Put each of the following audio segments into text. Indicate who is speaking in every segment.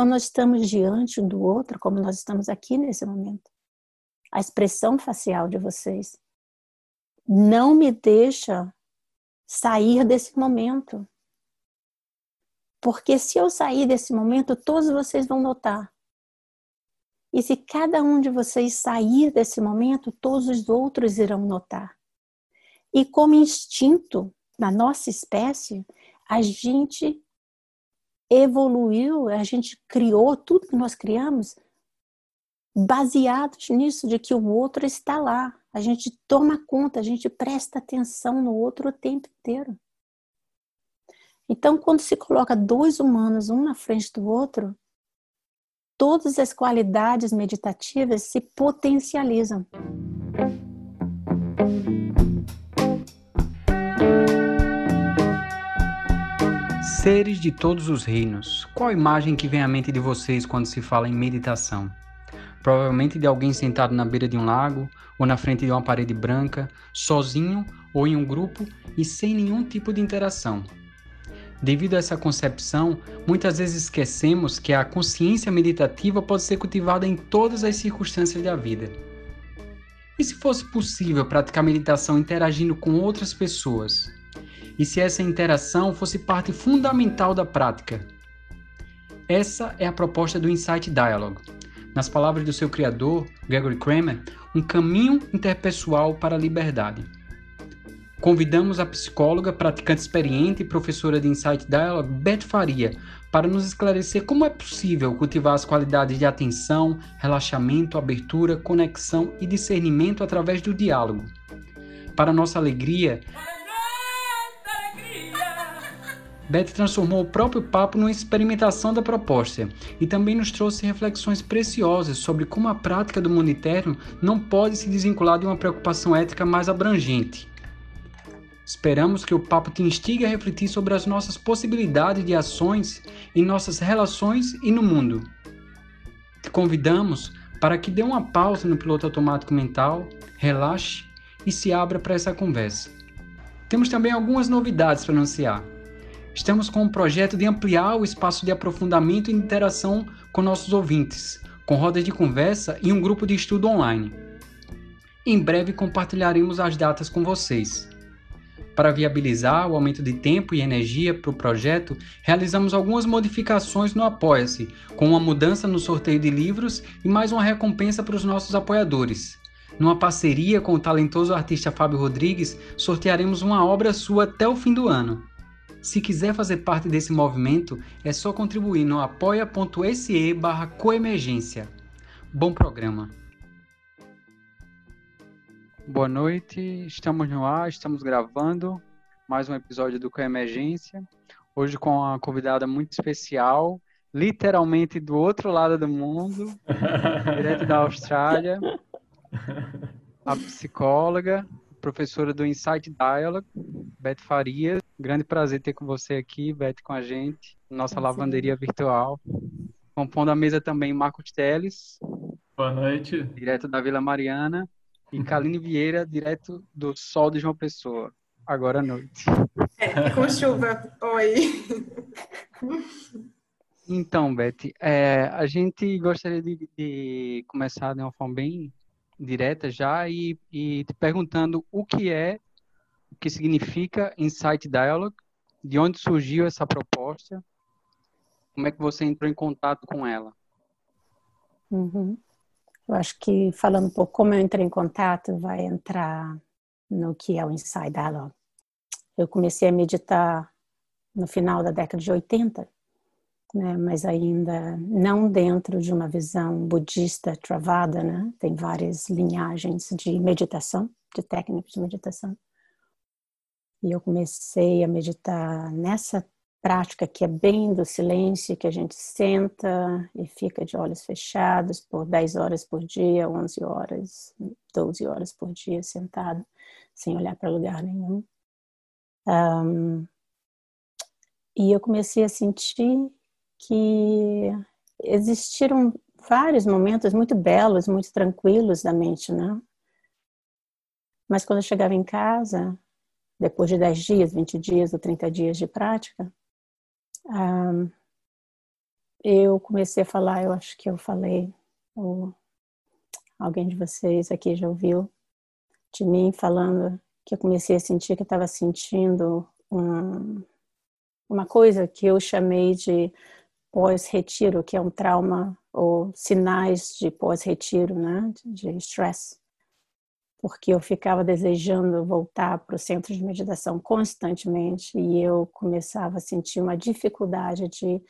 Speaker 1: quando nós estamos diante do outro, como nós estamos aqui nesse momento. A expressão facial de vocês não me deixa sair desse momento. Porque se eu sair desse momento, todos vocês vão notar. E se cada um de vocês sair desse momento, todos os outros irão notar. E como instinto, na nossa espécie, a gente evoluiu, a gente criou tudo que nós criamos baseados nisso, de que o outro está lá. A gente toma conta, a gente presta atenção no outro o tempo inteiro. Então, quando se coloca dois humanos um na frente do outro, todas as qualidades meditativas se potencializam.
Speaker 2: Seres de todos os reinos, qual a imagem que vem à mente de vocês quando se fala em meditação? Provavelmente de alguém sentado na beira de um lago ou na frente de uma parede branca, sozinho ou em um grupo e sem nenhum tipo de interação. Devido a essa concepção, muitas vezes esquecemos que a consciência meditativa pode ser cultivada em todas as circunstâncias da vida. E se fosse possível praticar meditação interagindo com outras pessoas? E se essa interação fosse parte fundamental da prática? Essa é a proposta do Insight Dialogue. Nas palavras do seu criador, Gregory Kramer, um caminho interpessoal para a liberdade. Convidamos a psicóloga, praticante experiente e professora de Insight Dialogue, Beth Faria, para nos esclarecer como é possível cultivar as qualidades de atenção, relaxamento, abertura, conexão e discernimento através do diálogo. Para nossa alegria, Beth transformou o próprio papo numa experimentação da proposta e também nos trouxe reflexões preciosas sobre como a prática do mundo interno não pode se desvincular de uma preocupação ética mais abrangente. Esperamos que o papo te instigue a refletir sobre as nossas possibilidades de ações em nossas relações e no mundo. Te convidamos para que dê uma pausa no piloto automático mental, relaxe e se abra para essa conversa. Temos também algumas novidades para anunciar. Estamos com um projeto de ampliar o espaço de aprofundamento e interação com nossos ouvintes, com rodas de conversa e um grupo de estudo online. Em breve compartilharemos as datas com vocês. Para viabilizar o aumento de tempo e energia para o projeto, realizamos algumas modificações no Apoia-se, com uma mudança no sorteio de livros e mais uma recompensa para os nossos apoiadores. Numa parceria com o talentoso artista Fábio Rodrigues, sortearemos uma obra sua até o fim do ano. Se quiser fazer parte desse movimento, é só contribuir no apoia.se barra coemergência. Bom programa! Boa noite, estamos no ar, estamos gravando mais um episódio do Coemergência. Hoje com uma convidada muito especial, literalmente do outro lado do mundo, direto da Austrália, a psicóloga, professora do Insight Dialogue, Beth Farias. Grande prazer ter com você aqui, Beth, com a gente, nossa lavanderia virtual. Compondo a mesa também Marcos Teles.
Speaker 3: Boa noite.
Speaker 2: Direto da Vila Mariana. E Kaline Vieira, direto do Sol de João Pessoa, agora à noite.
Speaker 4: É, com chuva. Oi.
Speaker 2: Então, Beth, é, a gente gostaria de, de, começar de uma forma bem direta já e, e te perguntando o que é, o que significa Insight Dialogue, de onde surgiu essa proposta, como é que você entrou em contato com ela?
Speaker 1: Uhum. Eu acho que falando um pouco como eu entrei em contato, vai entrar no que é o Inside Dialogue. Eu comecei a meditar no final da década de 80, né, mas ainda não dentro de uma visão budista travada, né? Tem várias linhagens de meditação, de técnicas de meditação. E eu comecei a meditar nessa prática que é bem do silêncio, que a gente senta e fica de olhos fechados por 10 horas por dia, 11 horas, 12 horas por dia sentado, sem olhar para lugar nenhum. Um, e eu comecei a sentir que existiram vários momentos muito belos, muito tranquilos da mente, né? Mas quando eu chegava em casa, depois de 10 dias, 20 dias ou 30 dias de prática, eu comecei a falar, eu acho que eu falei, ou alguém de vocês aqui já ouviu de mim falando que eu comecei a sentir que eu estava sentindo um, uma coisa que eu chamei de pós-retiro, que é um trauma ou sinais de pós-retiro, né, de estresse. Porque eu ficava desejando voltar para o centro de meditação constantemente e eu começava a sentir uma dificuldade de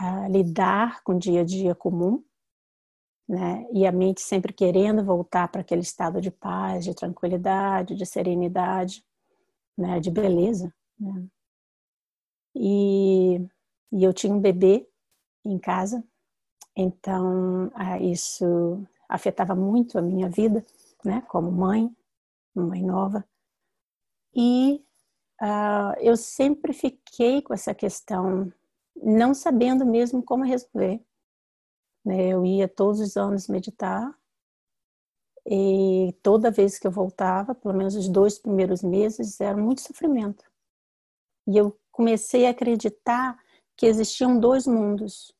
Speaker 1: uh, lidar com o dia a dia comum, né? E a mente sempre querendo voltar para aquele estado de paz, de tranquilidade, de serenidade, né? De beleza, né? E, e eu tinha um bebê em casa, então uh, isso afetava muito a minha vida, né? Como mãe, mãe nova. E uh, eu sempre fiquei com essa questão não sabendo mesmo como resolver. Né? Eu ia todos os anos meditar e toda vez que eu voltava, pelo menos os dois primeiros meses, era muito sofrimento. E eu comecei a acreditar que existiam dois mundos,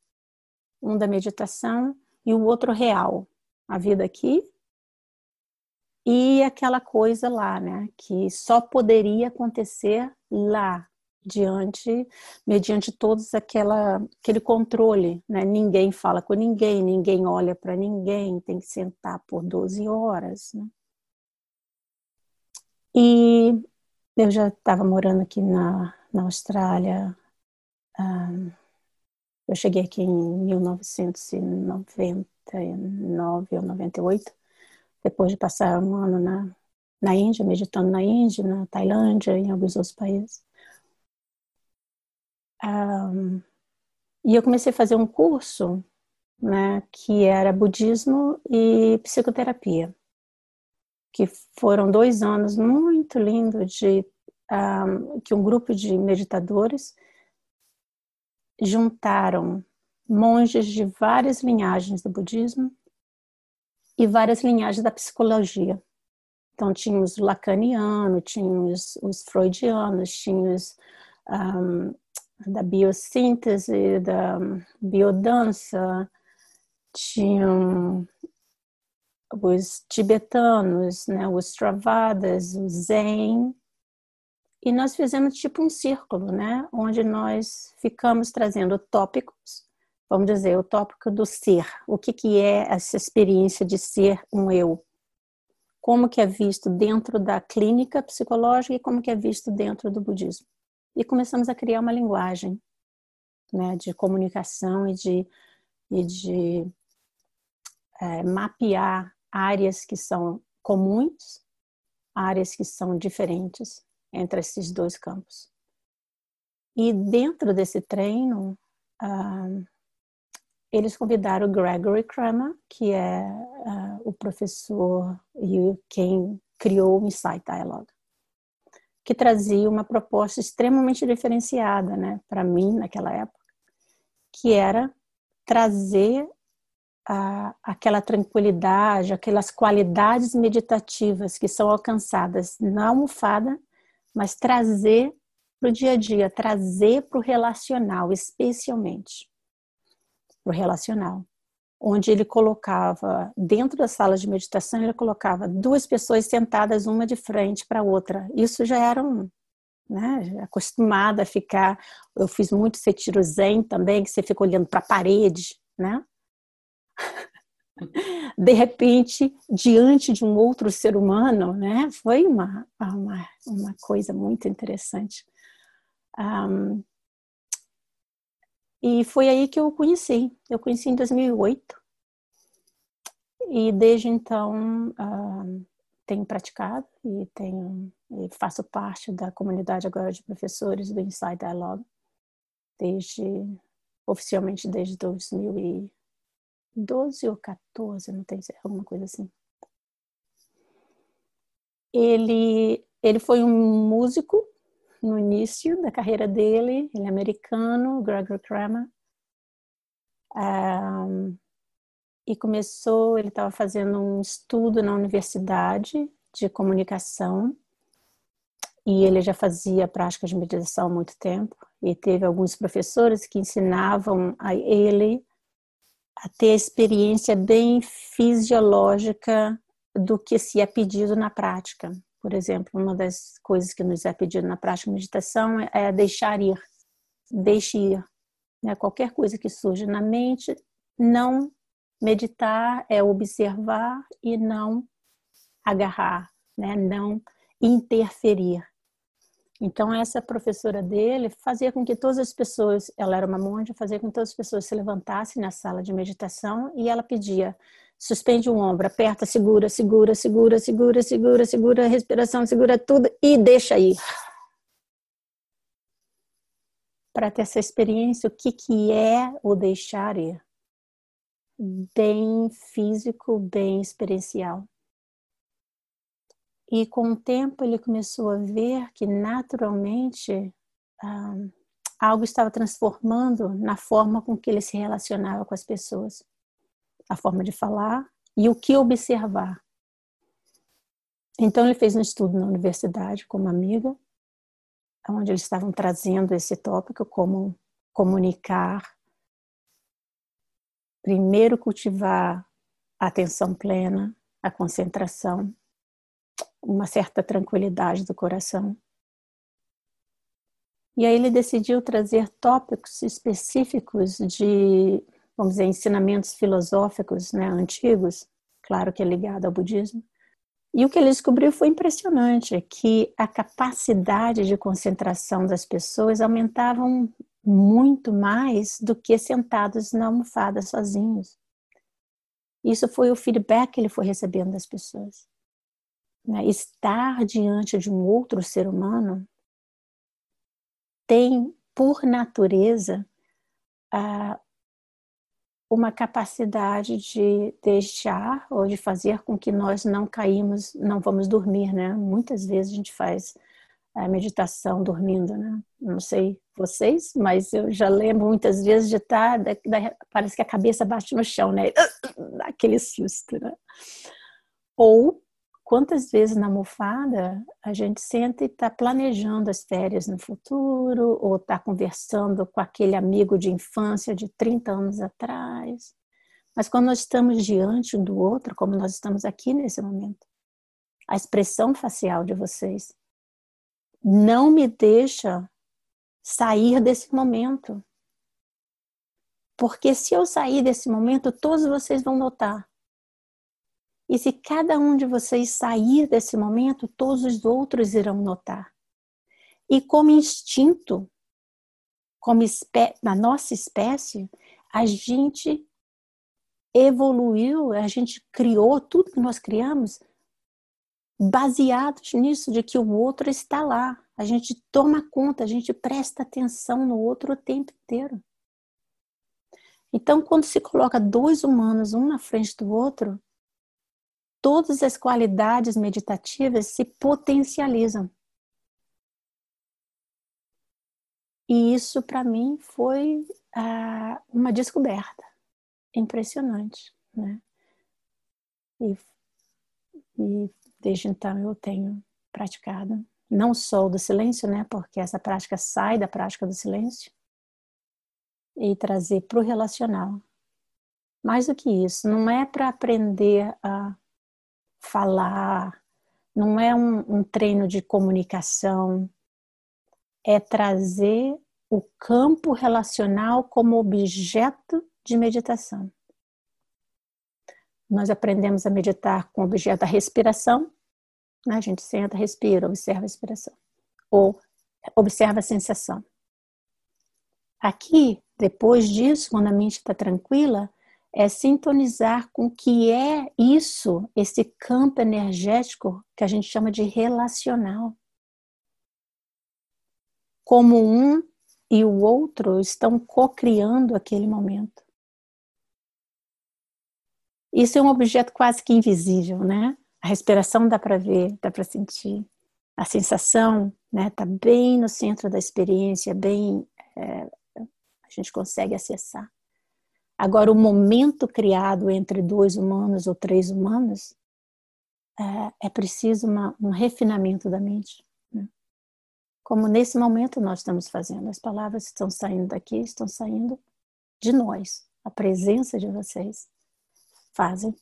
Speaker 1: um da meditação e o outro real, a vida aqui e aquela coisa lá, né, que só poderia acontecer lá, diante, mediante todos aquela, aquele controle, né? Ninguém fala com ninguém, ninguém olha para ninguém, tem que sentar por 12 horas, né? E eu já estava morando aqui na, na Austrália, um, eu cheguei aqui em 1999 ou 98, depois de passar um ano na, na Índia, meditando na Índia, na Tailândia, em alguns outros países. Um, e eu comecei a fazer um curso, né, que era budismo e psicoterapia, que foram dois anos muito lindos de um, que um grupo de meditadores juntaram monges de várias linhagens do budismo e várias linhagens da psicologia. Então, tínhamos o lacaniano, tínhamos os freudianos, tínhamos um, da biossíntese, da biodança, tinham os tibetanos, né, os travadas, o zen, e nós fizemos tipo um círculo, né, onde nós ficamos trazendo tópicos, vamos dizer, o tópico do ser, o que, que é essa experiência de ser um eu, como que é visto dentro da clínica psicológica e como que é visto dentro do budismo? E começamos a criar uma linguagem né, de comunicação e de, e de é, mapear áreas que são comuns, áreas que são diferentes entre esses dois campos. E dentro desse treino, uh, eles convidaram Gregory Kramer, que é uh, o professor e quem criou o Insight Dialogue que trazia uma proposta extremamente diferenciada, né, para mim naquela época, que era trazer a, aquela tranquilidade, aquelas qualidades meditativas que são alcançadas na almofada, mas trazer para o dia a dia, trazer para o relacional, especialmente para o relacional onde ele colocava, dentro da sala de meditação, ele colocava duas pessoas sentadas uma de frente para a outra. Isso já era um, né, acostumada a ficar. Eu fiz muito retiro zen também, que você fica olhando para a parede, né? De repente, diante de um outro ser humano, né? Foi uma, uma, uma coisa muito interessante. Um, e foi aí que eu conheci. Eu conheci em 2008. E desde então uh, tenho praticado e tenho e faço parte da comunidade agora de professores do Inside Dialogue desde oficialmente desde 2012 ou 14, não tenho alguma coisa assim. Ele ele foi um músico no início da carreira dele, ele é americano, Gregory Kramer, um, e começou, ele estava fazendo um estudo na universidade de comunicação e ele já fazia prática de meditação há muito tempo e teve alguns professores que ensinavam a ele a ter a experiência bem fisiológica do que se é pedido na prática. Por exemplo, uma das coisas que nos é pedido na prática de meditação é deixar ir, deixe ir. Né? Qualquer coisa que surja na mente, não meditar é observar e não agarrar, né? não interferir. Então, essa professora dele fazia com que todas as pessoas, ela era uma monja, fazia com que todas as pessoas se levantassem na sala de meditação e ela pedia: suspende o ombro, aperta, segura, segura, segura, segura, segura, segura a respiração, segura tudo e deixa ir. Para ter essa experiência, o que, que é o deixar ir? Bem físico, bem experiencial. E com o tempo ele começou a ver que naturalmente algo estava transformando na forma com que ele se relacionava com as pessoas, a forma de falar e o que observar. Então ele fez um estudo na universidade com uma amiga, onde eles estavam trazendo esse tópico como comunicar, primeiro cultivar a atenção plena, a concentração uma certa tranquilidade do coração. E aí ele decidiu trazer tópicos específicos de, vamos dizer, ensinamentos filosóficos né, antigos, claro que é ligado ao budismo. E o que ele descobriu foi impressionante, que a capacidade de concentração das pessoas aumentavam muito mais do que sentados na almofada sozinhos. Isso foi o feedback que ele foi recebendo das pessoas né, estar diante de um outro ser humano tem, por natureza, uma capacidade de deixar ou de fazer com que nós não caímos, não vamos dormir, né? Muitas vezes a gente faz a meditação dormindo, né? Não sei vocês, mas eu já lembro muitas vezes de estar, da, da, parece que a cabeça bate no chão, né? Aquele susto, né? Ou Quantas vezes na almofada a gente senta e está planejando as férias no futuro, ou está conversando com aquele amigo de infância de 30 anos atrás. Mas quando nós estamos diante um do outro, como nós estamos aqui nesse momento, a expressão facial de vocês não me deixa sair desse momento. Porque se eu sair desse momento, todos vocês vão notar e se cada um de vocês sair desse momento, todos os outros irão notar. E como instinto, como na nossa espécie, a gente evoluiu, a gente criou tudo que nós criamos baseados nisso, de que o outro está lá. A gente toma conta, a gente presta atenção no outro o tempo inteiro. Então, quando se coloca dois humanos um na frente do outro, todas as qualidades meditativas se potencializam. E isso para mim foi ah, uma descoberta impressionante, né? E, e desde então eu tenho praticado não só o do silêncio, né? Porque essa prática sai da prática do silêncio e trazer para o relacional. Mais do que isso, não é para aprender a falar, não é um, um treino de comunicação, é trazer o campo relacional como objeto de meditação. Nós aprendemos a meditar com o objeto da respiração, né? a gente senta, respira, observa a respiração, ou observa a sensação. Aqui, depois disso, quando a mente está tranquila, é sintonizar com o que é isso, esse campo energético que a gente chama de relacional. Como um e o outro estão co-criando aquele momento. Isso é um objeto quase que invisível, né? A respiração dá para ver, dá para sentir. A sensação né, tá bem no centro da experiência, bem é, a gente consegue acessar. Agora, o momento criado entre dois humanos ou três humanos é, é preciso uma, um refinamento da mente. Né? como nesse momento nós estamos fazendo. As palavras estão saindo daqui, estão saindo de nós. A presença de vocês fazem,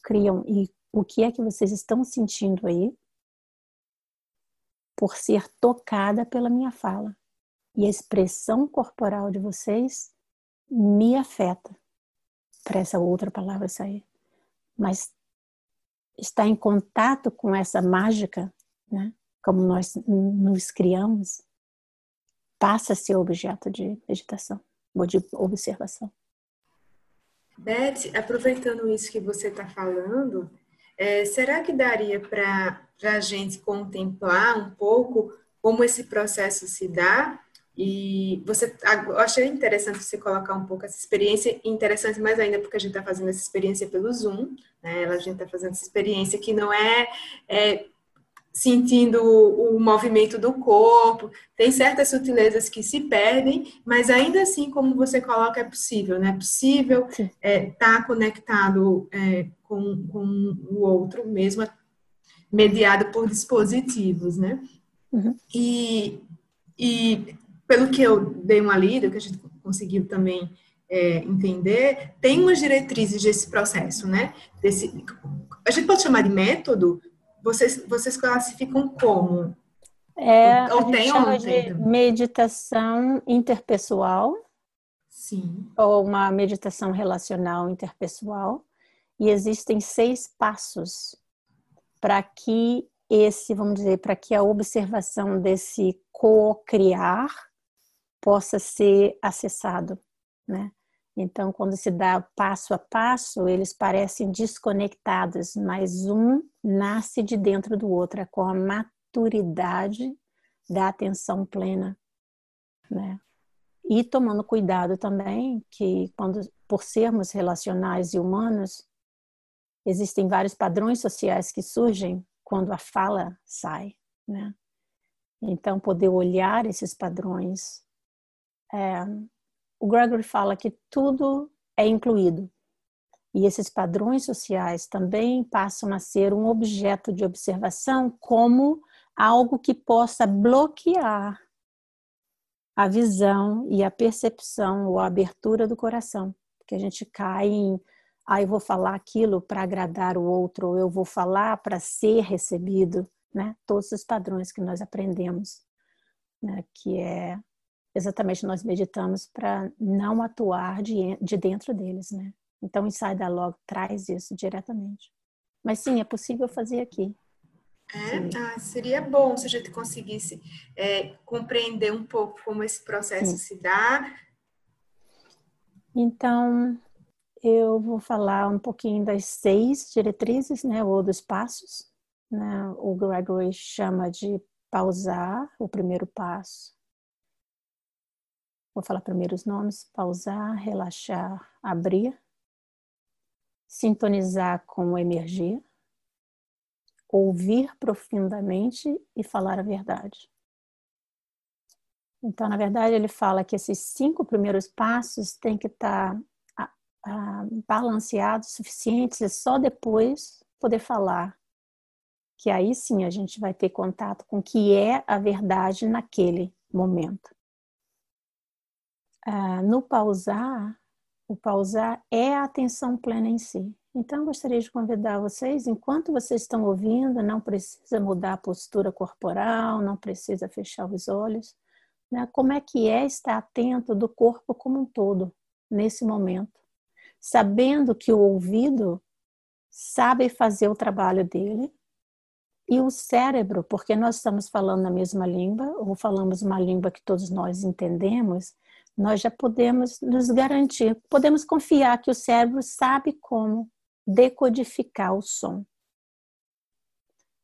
Speaker 1: criam. E o que é que vocês estão sentindo aí por ser tocada pela minha fala? E a expressão corporal de vocês me afeta para essa outra palavra sair. Mas está em contato com essa mágica, né? como nós nos criamos, passa a ser objeto de meditação ou de observação.
Speaker 4: Beth, aproveitando isso que você está falando, é, será que daria para a gente contemplar um pouco como esse processo se dá? E você, eu achei interessante você colocar um pouco essa experiência, interessante mais ainda porque a gente está fazendo essa experiência pelo Zoom, né? A gente está fazendo essa experiência que não é, é sentindo o, movimento do corpo, tem certas sutilezas que se perdem, mas ainda assim, como você coloca, é possível, né? É possível estar é, tá conectado é, com, com o outro, mesmo mediado por dispositivos, né? Uhum. E, e pelo que eu dei uma lida, que a gente conseguiu também é, entender, tem umas diretrizes desse processo, né? Desse, a gente pode chamar de método, vocês, vocês classificam como?
Speaker 1: É, ou, ou tem chama de meditação interpessoal.
Speaker 4: Sim.
Speaker 1: Ou uma meditação relacional interpessoal. E existem seis passos para que esse, vamos dizer, para que a observação desse co-criar possa ser acessado, né? Então, quando se dá passo a passo, eles parecem desconectados, mas um nasce de dentro do outro, é com a maturidade da atenção plena, né? E tomando cuidado também que quando por sermos relacionais e humanos, existem vários padrões sociais que surgem quando a fala sai, né? Então, poder olhar esses padrões é, o Gregory fala que tudo é incluído. E esses padrões sociais também passam a ser um objeto de observação como algo que possa bloquear a visão e a percepção ou a abertura do coração. Porque a gente cai em, ah, eu vou falar aquilo para agradar o outro, ou eu vou falar para ser recebido, né? Todos os padrões que nós aprendemos, né? que é exatamente nós meditamos para não atuar de, de dentro deles, né? Então o Inside Dialogue traz isso diretamente. Mas sim, é possível fazer aqui.
Speaker 4: É, ah, seria bom se a gente conseguisse é, compreender um pouco como esse processo sim. se dá.
Speaker 1: Então, eu vou falar um pouquinho das seis diretrizes, né, ou dos passos. Né? O Gregory chama de pausar, o primeiro passo. Vou falar primeiro os nomes: pausar, relaxar, abrir, sintonizar com energia, ouvir profundamente e falar a verdade. Então, na verdade, ele fala que esses cinco primeiros passos têm que estar ah, balanceados, suficientes, e só depois poder falar. Que aí sim a gente vai ter contato com o que é a verdade naquele momento. Ah, no pausar, o pausar é a atenção plena em si. Então, gostaria de convidar vocês, enquanto vocês estão ouvindo, não precisa mudar a postura corporal, não precisa fechar os olhos. Né? Como é que é estar atento do corpo como um todo, nesse momento? Sabendo que o ouvido sabe fazer o trabalho dele, e o cérebro, porque nós estamos falando a mesma língua, ou falamos uma língua que todos nós entendemos, nós já podemos nos garantir, podemos confiar que o cérebro sabe como decodificar o som.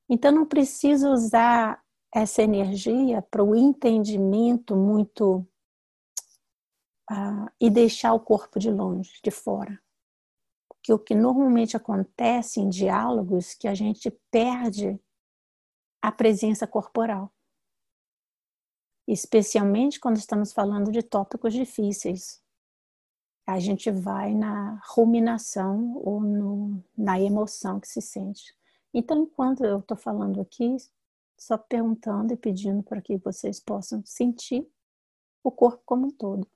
Speaker 1: Então não precisa usar essa energia para o entendimento muito uh, e deixar o corpo de longe, de fora. Porque o que normalmente acontece em diálogos é que a gente perde a presença corporal especialmente quando estamos falando de tópicos difíceis. A gente vai na ruminação ou no, na emoção que se sente. Então, enquanto eu estou falando aqui, só perguntando e pedindo para que vocês possam sentir o corpo como um todo.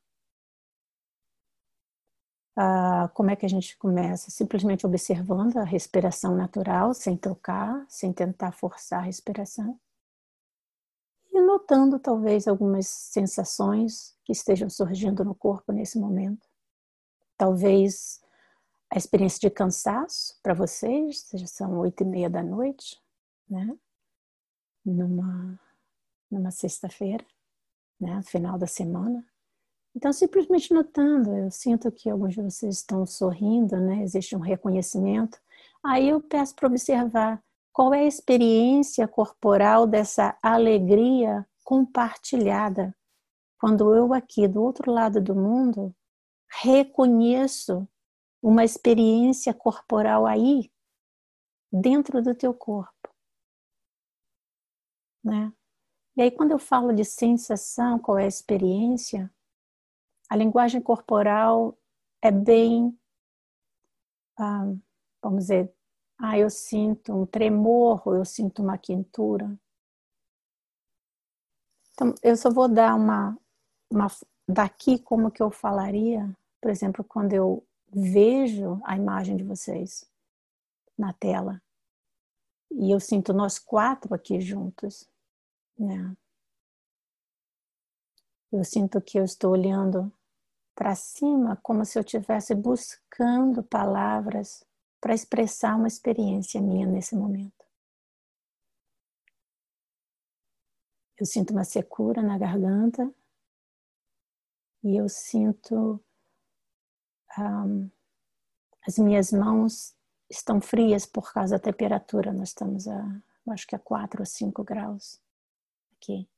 Speaker 1: Ah, como é que a gente começa? Simplesmente observando a respiração natural, sem trocar, sem tentar forçar a respiração. Notando talvez algumas sensações que estejam surgindo no corpo nesse momento. Talvez a experiência de cansaço para vocês, seja são oito e meia da noite, né? Numa, numa sexta-feira, né? Final da semana. Então, simplesmente notando, eu sinto que alguns de vocês estão sorrindo, né? Existe um reconhecimento. Aí eu peço para observar qual é a experiência corporal dessa alegria compartilhada. Quando eu aqui do outro lado do mundo reconheço uma experiência corporal aí, dentro do teu corpo. Né? E aí, quando eu falo de sensação, qual é a experiência, a linguagem corporal é bem, ah, vamos dizer, ah, eu sinto um tremor, eu sinto uma quentura. Então, eu só vou dar uma, uma daqui como que eu falaria, por exemplo, quando eu vejo a imagem de vocês na tela. E eu sinto nós quatro aqui juntos, né? Eu sinto que eu estou olhando para cima como se eu estivesse buscando palavras para expressar uma experiência minha nesse momento. Eu sinto uma secura na garganta e eu sinto um, as minhas mãos estão frias por causa da temperatura. Nós estamos a, acho que a 4 ou 5 graus aqui.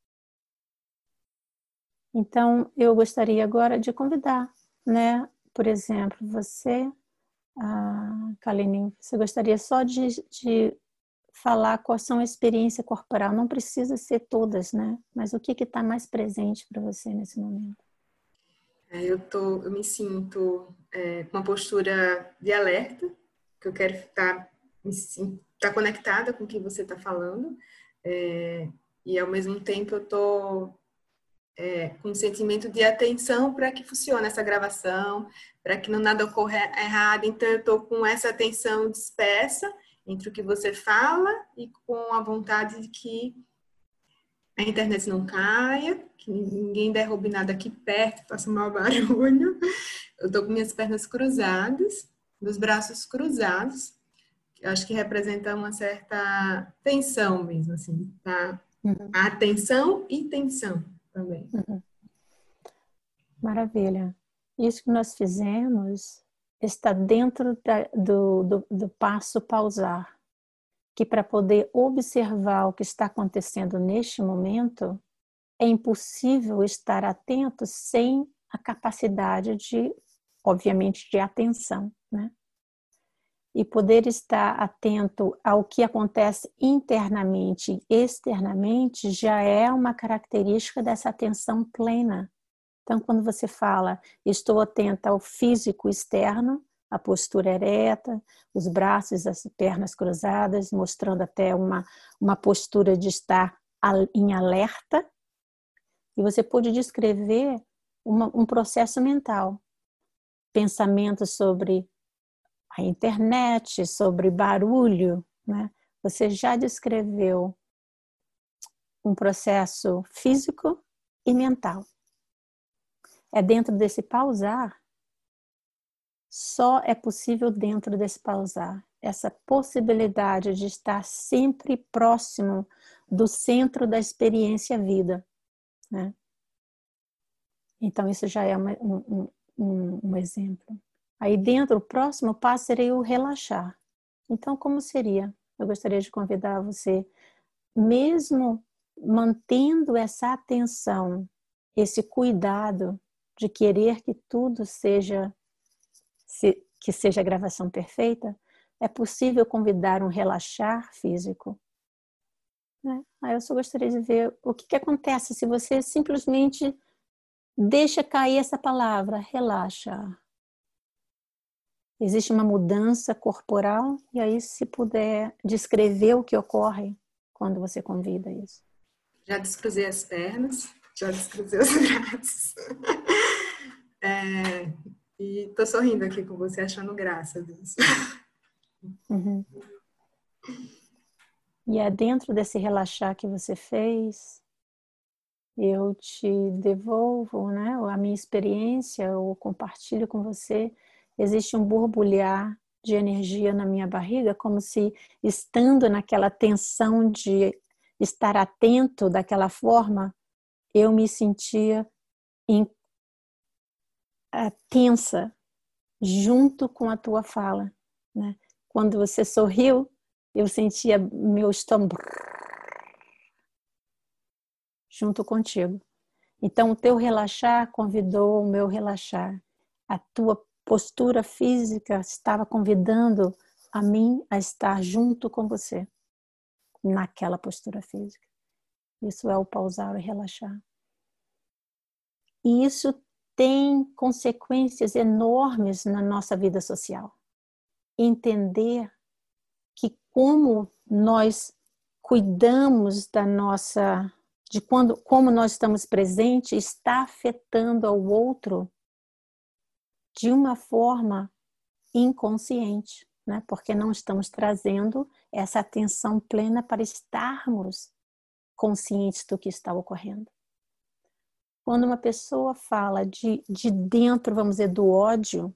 Speaker 1: Então, eu gostaria agora de convidar, né? Por exemplo, você, a Kalinin, você gostaria só de, de falar quais são a experiência corporal. Não precisa ser todas, né? Mas o que está mais presente para você nesse momento?
Speaker 4: É, eu, tô, eu me sinto é, com uma postura de alerta, que eu quero estar tá conectada com o que você está falando, é, e ao mesmo tempo eu estou é, com um sentimento de atenção para que funcione essa gravação, para que não nada ocorra errado. Então, eu estou com essa atenção dispersa entre o que você fala e com a vontade de que a internet não caia, que ninguém derrube nada aqui perto, faça mau barulho. Eu estou com minhas pernas cruzadas, meus braços cruzados. Eu acho que representa uma certa tensão mesmo, assim, tá? Uhum. Atenção e tensão também. Uhum.
Speaker 1: Maravilha. Isso que nós fizemos está dentro da, do, do, do passo pausar que para poder observar o que está acontecendo neste momento, é impossível estar atento sem a capacidade de, obviamente, de atenção, né? E poder estar atento ao que acontece internamente e externamente já é uma característica dessa atenção plena. Então, quando você fala, estou atenta ao físico externo, a postura ereta, os braços, as pernas cruzadas, mostrando até uma, uma postura de estar em alerta. E você pode descrever uma, um processo mental, pensamentos sobre a internet, sobre barulho, né? Você já descreveu um processo físico e mental. É dentro desse pausar só é possível dentro desse pausar. Essa possibilidade de estar sempre próximo do centro da experiência vida. Né? Então, isso já é um, um, um exemplo. Aí, dentro, o próximo passo seria o relaxar. Então, como seria? Eu gostaria de convidar você, mesmo mantendo essa atenção, esse cuidado de querer que tudo seja se, que seja a gravação perfeita, é possível convidar um relaxar físico. Né? Aí eu só gostaria de ver o que, que acontece se você simplesmente deixa cair essa palavra, relaxa. Existe uma mudança corporal, e aí, se puder descrever o que ocorre quando você convida isso?
Speaker 4: Já descruzei as pernas, já descruzei os braços. É, e tô sorrindo aqui com você, achando graça disso.
Speaker 1: Uhum. E é dentro desse relaxar que você fez, eu te devolvo, né? A minha experiência, eu compartilho com você. Existe um borbulhar de energia na minha barriga, como se estando naquela tensão de estar atento daquela forma, eu me sentia em, tensa junto com a tua fala. Né? Quando você sorriu, eu sentia meu estômago junto contigo. Então, o teu relaxar convidou o meu relaxar. A tua postura física estava convidando a mim a estar junto com você naquela postura física. Isso é o pausar e relaxar. E isso tem consequências enormes na nossa vida social. Entender que como nós cuidamos da nossa de quando, como nós estamos presentes está afetando ao outro de uma forma inconsciente, né? Porque não estamos trazendo essa atenção plena para estarmos conscientes do que está ocorrendo. Quando uma pessoa fala de, de dentro, vamos dizer, do ódio,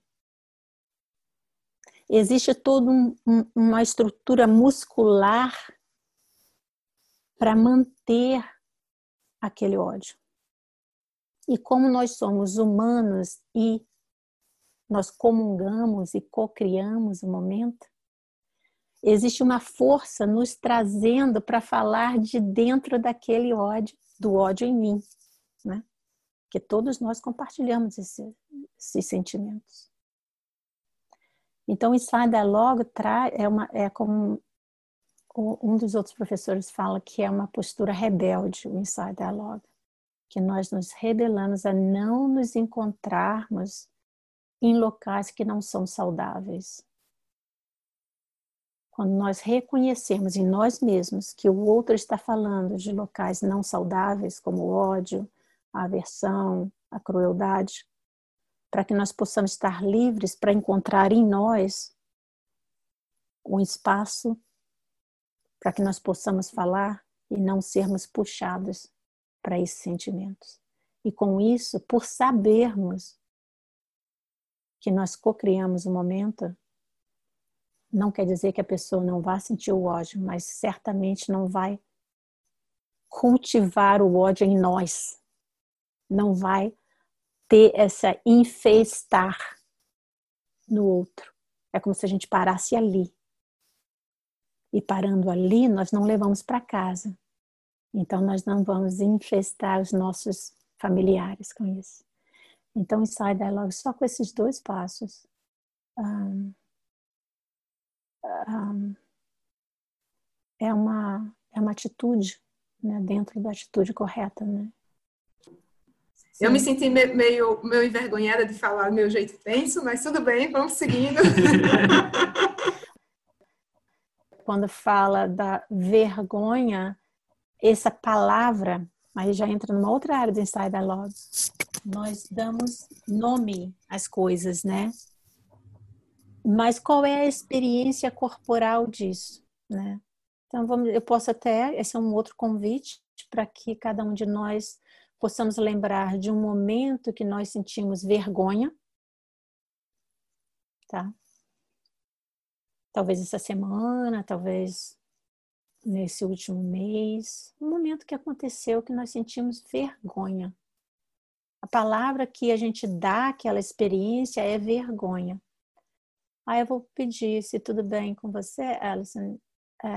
Speaker 1: existe toda um, um, uma estrutura muscular para manter aquele ódio. E como nós somos humanos e nós comungamos e co-criamos o momento, existe uma força nos trazendo para falar de dentro daquele ódio, do ódio em mim, né? Que todos nós compartilhamos esse, esses sentimentos. Então, o Inside Dialogue é, uma, é como um dos outros professores fala que é uma postura rebelde, o Inside Dialogue, que nós nos rebelamos a não nos encontrarmos em locais que não são saudáveis. Quando nós reconhecemos em nós mesmos que o outro está falando de locais não saudáveis, como o ódio, a aversão, a crueldade, para que nós possamos estar livres para encontrar em nós um espaço para que nós possamos falar e não sermos puxados para esses sentimentos. E com isso, por sabermos que nós co-criamos o momento, não quer dizer que a pessoa não vá sentir o ódio, mas certamente não vai cultivar o ódio em nós. Não vai ter essa infestar no outro. É como se a gente parasse ali e parando ali, nós não levamos para casa. Então, nós não vamos infestar os nossos familiares com isso. Então, Inside Dialogue, só com esses dois passos, um, um, é, uma, é uma atitude, né, dentro da atitude correta, né?
Speaker 4: Eu me senti meio, meio envergonhada de falar do meu jeito tenso, mas tudo bem, vamos seguindo.
Speaker 1: quando fala da vergonha, essa palavra, aí já entra numa outra área do Inside Dialogue, nós damos nome às coisas, né? Mas qual é a experiência corporal disso, né? Então, vamos, eu posso até, esse é um outro convite para que cada um de nós possamos lembrar de um momento que nós sentimos vergonha, tá? talvez essa semana, talvez nesse último mês, um momento que aconteceu que nós sentimos vergonha. A palavra que a gente dá àquela experiência é vergonha. Aí eu vou pedir, se tudo bem com você, Alison, é,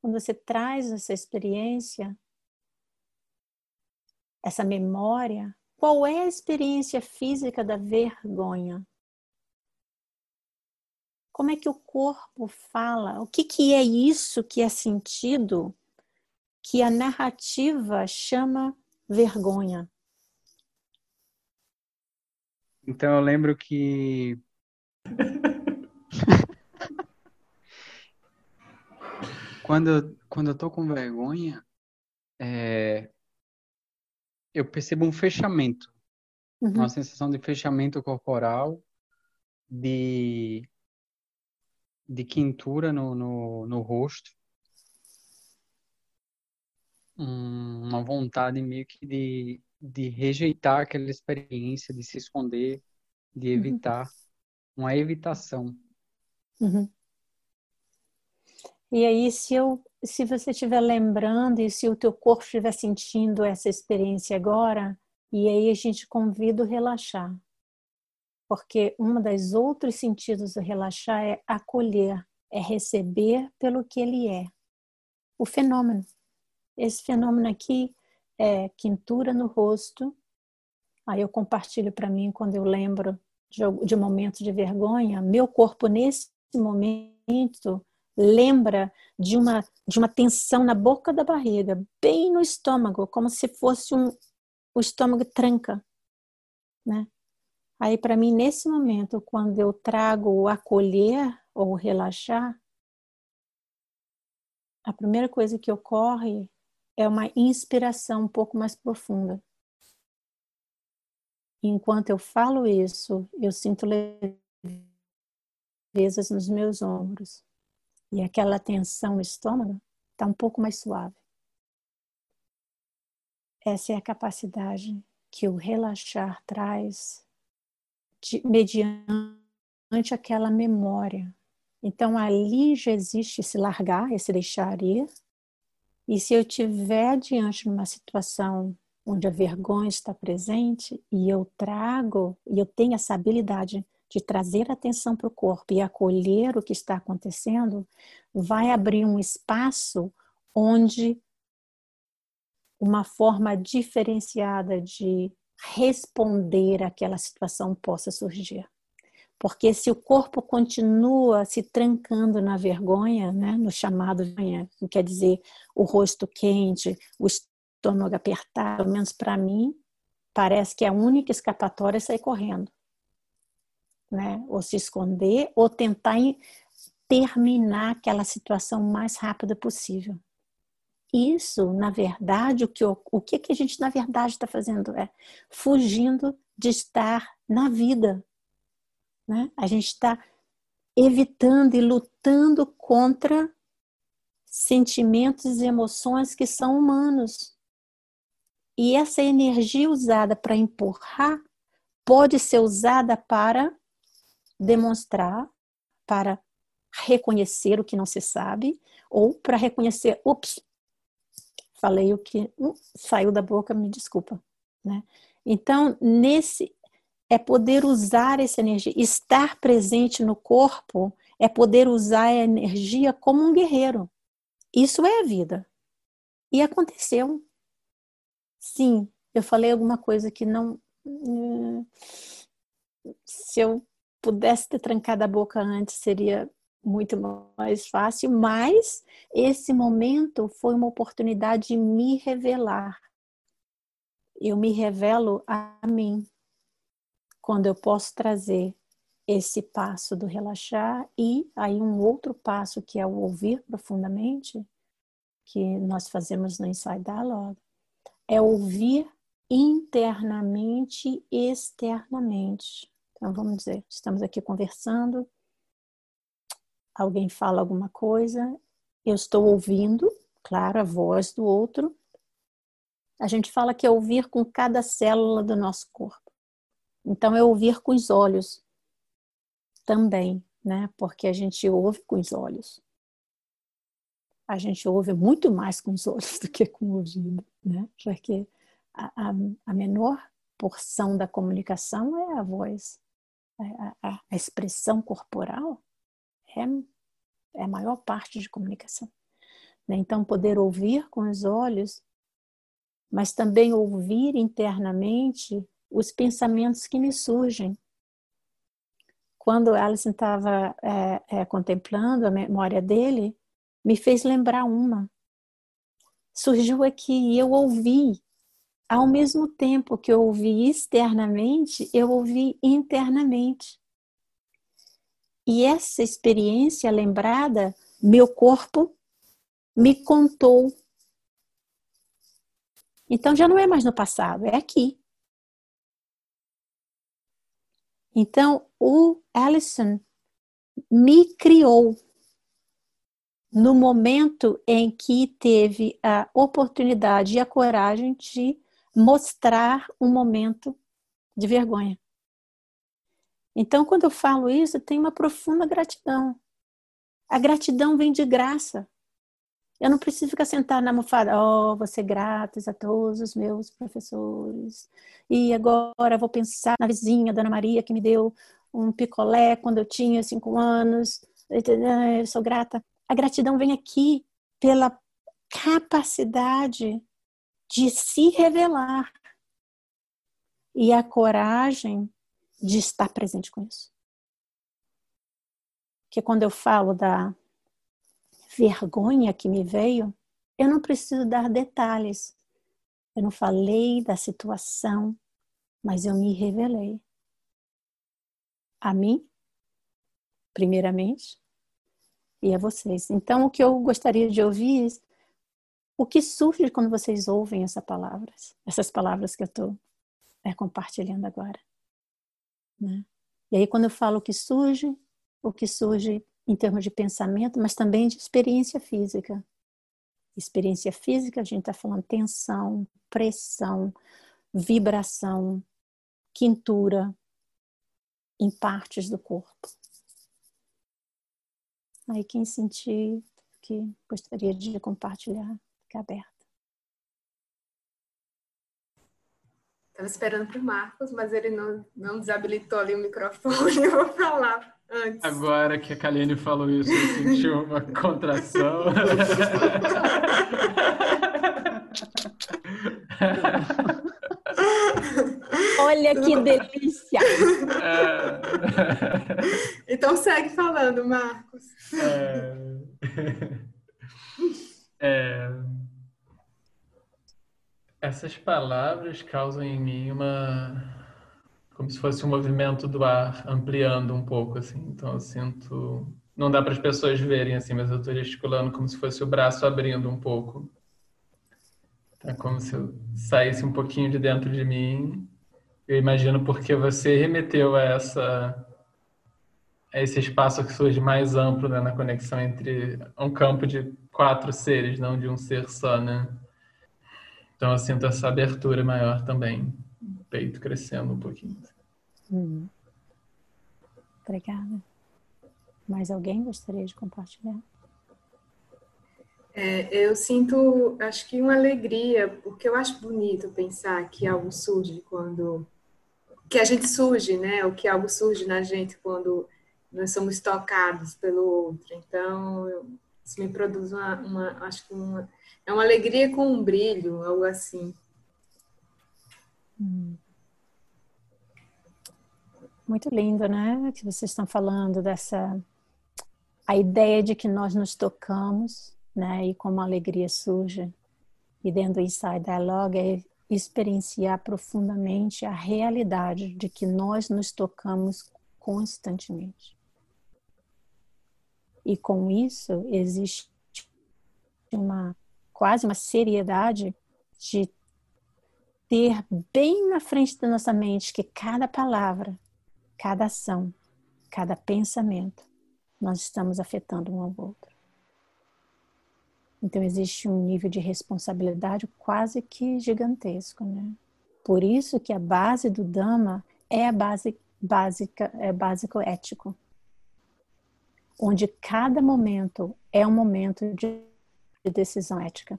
Speaker 1: quando você traz essa experiência, essa memória, qual é a experiência física da vergonha? Como é que o corpo fala? O que, que é isso que é sentido que a narrativa chama vergonha?
Speaker 2: Então eu lembro que quando, quando eu tô com vergonha, é, eu percebo um fechamento, uhum. uma sensação de fechamento corporal, de, de quintura no, no, no rosto, uma vontade meio que de, de rejeitar aquela experiência, de se esconder, de uhum. evitar, uhum. uma evitação.
Speaker 1: Uhum. E aí, se eu, se você estiver lembrando e se o teu corpo estiver sentindo essa experiência agora, e aí a gente convida o relaxar. Porque um dos outros sentidos do relaxar é acolher, é receber pelo que ele é. O fenômeno. Esse fenômeno aqui é quintura no rosto. Aí eu compartilho para mim quando eu lembro de, de momentos de vergonha. Meu corpo, nesse momento, lembra de uma, de uma tensão na boca da barriga, bem no estômago, como se fosse um, o estômago tranca, né? Aí, para mim, nesse momento, quando eu trago o acolher ou relaxar, a primeira coisa que ocorre é uma inspiração um pouco mais profunda. Enquanto eu falo isso, eu sinto levezas nos meus ombros. E aquela tensão no estômago está um pouco mais suave. Essa é a capacidade que o relaxar traz de, mediante aquela memória. Então ali já existe esse largar, esse deixar ir. E se eu tiver diante de uma situação onde a vergonha está presente e eu trago, e eu tenho essa habilidade de trazer atenção para o corpo e acolher o que está acontecendo, vai abrir um espaço onde uma forma diferenciada de responder àquela situação possa surgir. Porque se o corpo continua se trancando na vergonha, né, no chamado vergonha, quer dizer, o rosto quente, o estômago apertado, pelo menos para mim, parece que a única escapatória é sair correndo né? Ou se esconder, ou tentar terminar aquela situação o mais rápido possível. Isso, na verdade, o que, o que, que a gente, na verdade, está fazendo é fugindo de estar na vida. Né? A gente está evitando e lutando contra sentimentos e emoções que são humanos. E essa energia usada para empurrar pode ser usada para demonstrar, para reconhecer o que não se sabe, ou para reconhecer, ups, falei o que uh, saiu da boca, me desculpa. Né? Então, nesse é poder usar essa energia, estar presente no corpo é poder usar a energia como um guerreiro. Isso é a vida. E aconteceu. Sim, eu falei alguma coisa que não. Hum, se eu pudesse ter trancado a boca antes, seria muito mais fácil, mas esse momento foi uma oportunidade de me revelar. Eu me revelo a mim quando eu posso trazer esse passo do relaxar e aí um outro passo que é o ouvir profundamente, que nós fazemos no Inside Dialogue, é ouvir internamente e externamente. Então, vamos dizer, estamos aqui conversando, alguém fala alguma coisa, eu estou ouvindo, claro, a voz do outro. A gente fala que é ouvir com cada célula do nosso corpo. Então, é ouvir com os olhos também, né? Porque a gente ouve com os olhos. A gente ouve muito mais com os olhos do que com o ouvido, né? Porque a, a, a menor porção da comunicação é a voz a, a, expressão corporal é, é a maior parte de comunicação. Né? Então, poder ouvir com os olhos, mas também ouvir internamente os pensamentos que me surgem. Quando Alison estava é, é, contemplando a memória dele, me fez lembrar uma. Surgiu aqui e eu ouvi ao mesmo tempo que eu ouvi externamente, eu ouvi internamente. E essa experiência lembrada, meu corpo me contou. Então já não é mais no passado, é aqui. Então o Allison me criou no momento em que teve a oportunidade e a coragem de mostrar um momento de vergonha. Então, quando eu falo isso, tenho uma profunda gratidão. A gratidão vem de graça. Eu não preciso ficar sentada na almofada, oh, vou ser gratos a todos os meus professores. E agora vou pensar na vizinha, Dona Maria, que me deu um picolé quando eu tinha cinco anos. Eu sou grata. A gratidão vem aqui pela capacidade de se revelar e a coragem de estar presente com isso. Que quando eu falo da vergonha que me veio, eu não preciso dar detalhes. Eu não falei da situação, mas eu me revelei. A mim, primeiramente, e a vocês. Então, o que eu gostaria de ouvir, o que surge quando vocês ouvem essas palavras, essas palavras que eu estou é, compartilhando agora. Né? E aí, quando eu falo o que surge, o que surge em termos de pensamento, mas também de experiência física. Experiência física, a gente está falando tensão, pressão, vibração, quintura em partes do corpo. Aí quem sentir que gostaria de compartilhar, fica aberto.
Speaker 4: Estava esperando para o Marcos, mas ele não, não desabilitou ali o microfone. Eu vou falar antes.
Speaker 3: Agora que a Kaline falou isso, eu senti uma contração.
Speaker 1: Olha que delícia!
Speaker 4: É... Então segue falando, Marcos.
Speaker 3: É... É... Essas palavras causam em mim uma. como se fosse um movimento do ar ampliando um pouco, assim. Então eu sinto. Não dá para as pessoas verem, assim, mas eu estou gesticulando como se fosse o braço abrindo um pouco. É como se eu saísse um pouquinho de dentro de mim. Eu imagino porque você remeteu a essa a esse espaço que surge mais amplo né, na conexão entre um campo de quatro seres, não de um ser só, né? Então eu sinto essa abertura maior também, o peito crescendo um pouquinho.
Speaker 1: Hum. Obrigada. Mais alguém gostaria de compartilhar?
Speaker 4: É, eu sinto, acho que uma alegria, porque eu acho bonito pensar que algo surge quando. que a gente surge, né? Ou que algo surge na gente quando nós somos tocados pelo outro. Então, isso me produz uma, uma acho que uma. É uma alegria com um brilho, algo assim.
Speaker 1: Muito lindo, né? Que vocês estão falando dessa. a ideia de que nós nos tocamos né? E como a alegria surge. E dentro do Inside Dialogue é experienciar profundamente a realidade de que nós nos tocamos constantemente. E com isso existe uma quase uma seriedade de ter bem na frente da nossa mente que cada palavra, cada ação, cada pensamento, nós estamos afetando um ao outro. Então existe um nível de responsabilidade quase que gigantesco, né? Por isso que a base do Dhamma é a base básica, é básico ético, onde cada momento é um momento de decisão ética.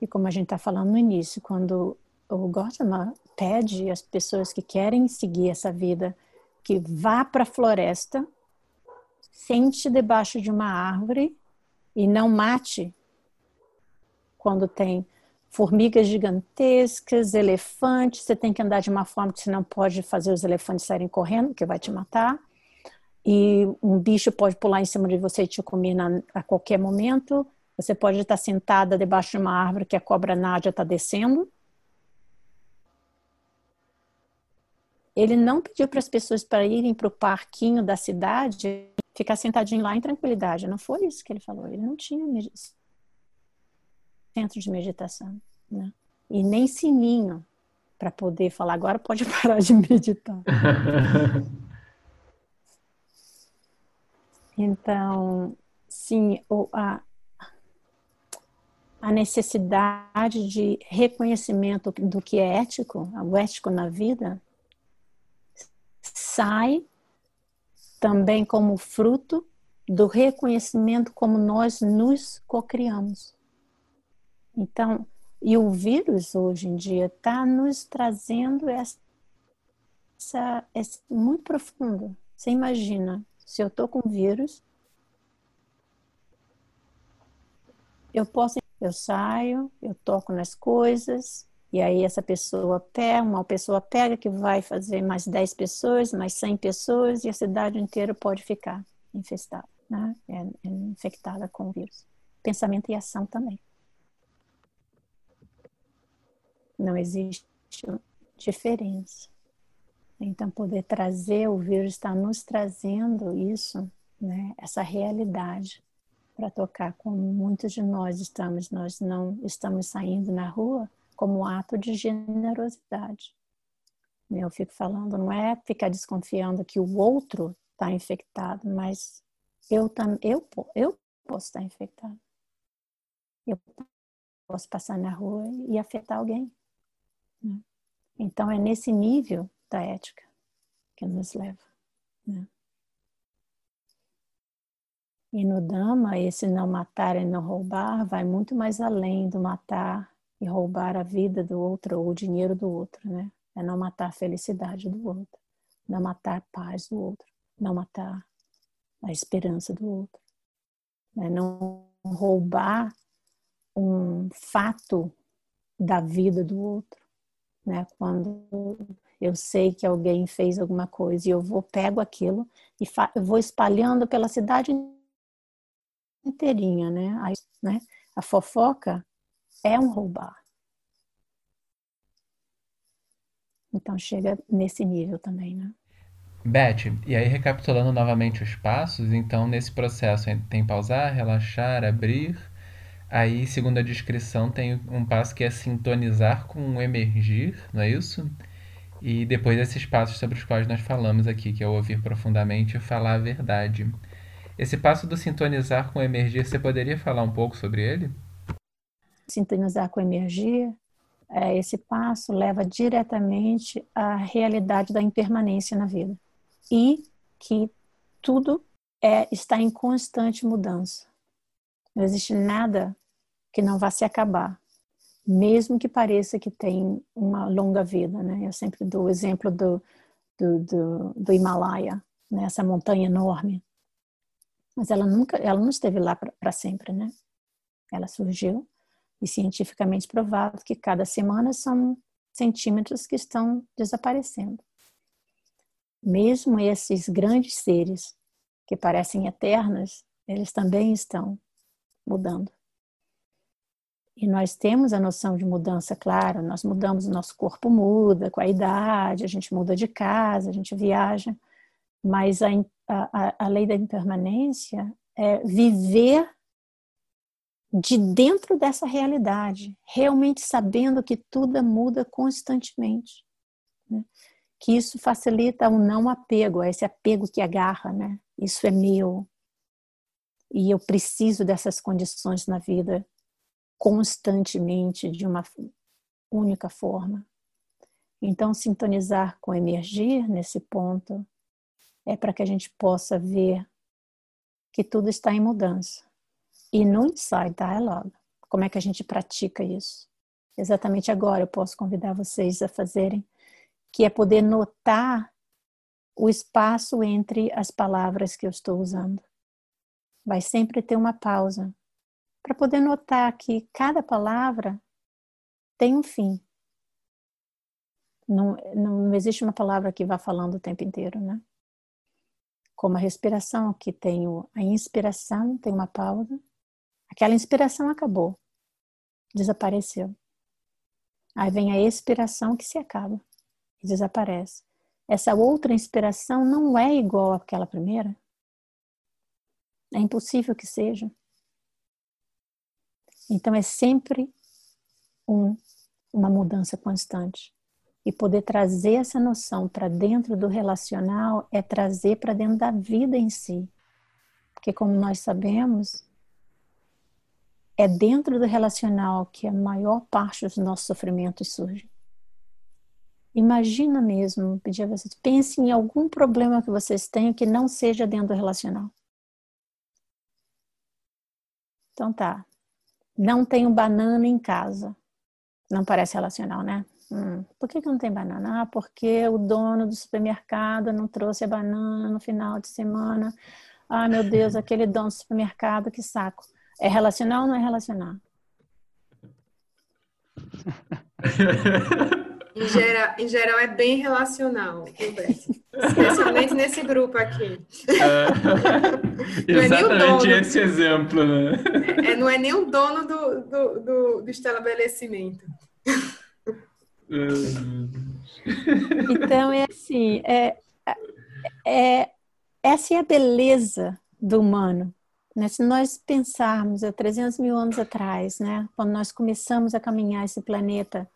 Speaker 1: E como a gente está falando no início, quando o Gautama pede às pessoas que querem seguir essa vida que vá para a floresta, sente debaixo de uma árvore e não mate quando tem formigas gigantescas, elefantes, você tem que andar de uma forma que você não pode fazer os elefantes saírem correndo, que vai te matar. E um bicho pode pular em cima de você e te comer na, a qualquer momento. Você pode estar sentada debaixo de uma árvore que a cobra nádia está descendo. Ele não pediu para as pessoas para irem para o parquinho da cidade ficar sentadinho lá em tranquilidade. Não foi isso que ele falou. Ele não tinha centro de meditação, né? E nem sininho para poder falar agora pode parar de meditar. então, sim, a, a necessidade de reconhecimento do que é ético, o ético na vida, sai também como fruto do reconhecimento como nós nos cocriamos. Então, e o vírus hoje em dia está nos trazendo essa, essa, essa, muito profundo. Você imagina, se eu estou com vírus, eu posso, eu saio, eu toco nas coisas, e aí essa pessoa pega, uma pessoa pega que vai fazer mais 10 pessoas, mais 100 pessoas, e a cidade inteira pode ficar infestada, né? É, é infectada com o vírus. Pensamento e ação também. Não existe diferença. Então, poder trazer, o vírus está nos trazendo isso, né? essa realidade para tocar como muitos de nós estamos. Nós não estamos saindo na rua como ato de generosidade. Eu fico falando, não é ficar desconfiando que o outro está infectado, mas eu, eu, eu posso estar infectado. Eu posso passar na rua e afetar alguém. Né? Então é nesse nível da ética que nos leva. Né? E no Dhamma, esse não matar e não roubar vai muito mais além do matar e roubar a vida do outro ou o dinheiro do outro, né? É não matar a felicidade do outro, não matar a paz do outro, não matar a esperança do outro, né? não roubar um fato da vida do outro, né? Quando eu sei que alguém fez alguma coisa e eu vou pego aquilo e eu vou espalhando pela cidade inteirinha, né? A, né? a fofoca é um roubar. Então chega nesse nível também, né?
Speaker 3: Beth, e aí recapitulando novamente os passos, então nesse processo tem pausar, relaxar, abrir. Aí, segundo a descrição, tem um passo que é sintonizar com o emergir, não é isso? E depois esses passos sobre os quais nós falamos aqui, que é ouvir profundamente e falar a verdade. Esse passo do sintonizar com emergir, você poderia falar um pouco sobre ele?
Speaker 1: Sintonizar com emergir, é, esse passo leva diretamente à realidade da impermanência na vida e que tudo é, está em constante mudança. Não existe nada que não vá se acabar, mesmo que pareça que tem uma longa vida. Né? Eu sempre dou o exemplo do, do, do, do Himalaia, né? essa montanha enorme. Mas ela nunca, ela não esteve lá para sempre, né? Ela surgiu e cientificamente provado que cada semana são centímetros que estão desaparecendo. Mesmo esses grandes seres que parecem eternos, eles também estão mudando. E nós temos a noção de mudança, claro, nós mudamos, o nosso corpo muda com a idade, a gente muda de casa, a gente viaja, mas a, a, a lei da impermanência é viver de dentro dessa realidade, realmente sabendo que tudo muda constantemente. Né? Que isso facilita o não apego, esse apego que agarra, né? Isso é meu. E eu preciso dessas condições na vida constantemente, de uma única forma. Então, sintonizar com emergir nesse ponto é para que a gente possa ver que tudo está em mudança e no Inside Dialogue, como é que a gente pratica isso? Exatamente agora eu posso convidar vocês a fazerem, que é poder notar o espaço entre as palavras que eu estou usando. Vai sempre ter uma pausa para poder notar que cada palavra tem um fim. Não, não existe uma palavra que vá falando o tempo inteiro, né? Como a respiração, que tem a inspiração, tem uma pausa, Aquela inspiração acabou, desapareceu. Aí vem a expiração que se acaba desaparece. Essa outra inspiração não é igual àquela primeira. É impossível que seja. Então é sempre um, uma mudança constante. E poder trazer essa noção para dentro do relacional é trazer para dentro da vida em si. Porque, como nós sabemos, é dentro do relacional que a maior parte dos nossos sofrimentos surge. Imagina mesmo, pedir a vocês, pensem em algum problema que vocês tenham que não seja dentro do relacional. Então tá. Não tenho banana em casa. Não parece relacional, né? Hum, por que, que não tem banana? Ah, porque o dono do supermercado não trouxe a banana no final de semana. Ah, meu Deus, aquele dono do supermercado, que saco. É relacional ou não é relacional?
Speaker 4: Em geral, em geral é bem relacional, especialmente nesse grupo aqui.
Speaker 3: É, exatamente é esse exemplo, né?
Speaker 4: É, não é nem o dono do, do, do, do estabelecimento.
Speaker 1: Então é assim, é, é, essa é a beleza do humano. Né? Se nós pensarmos há 300 mil anos atrás, né, quando nós começamos a caminhar esse planeta,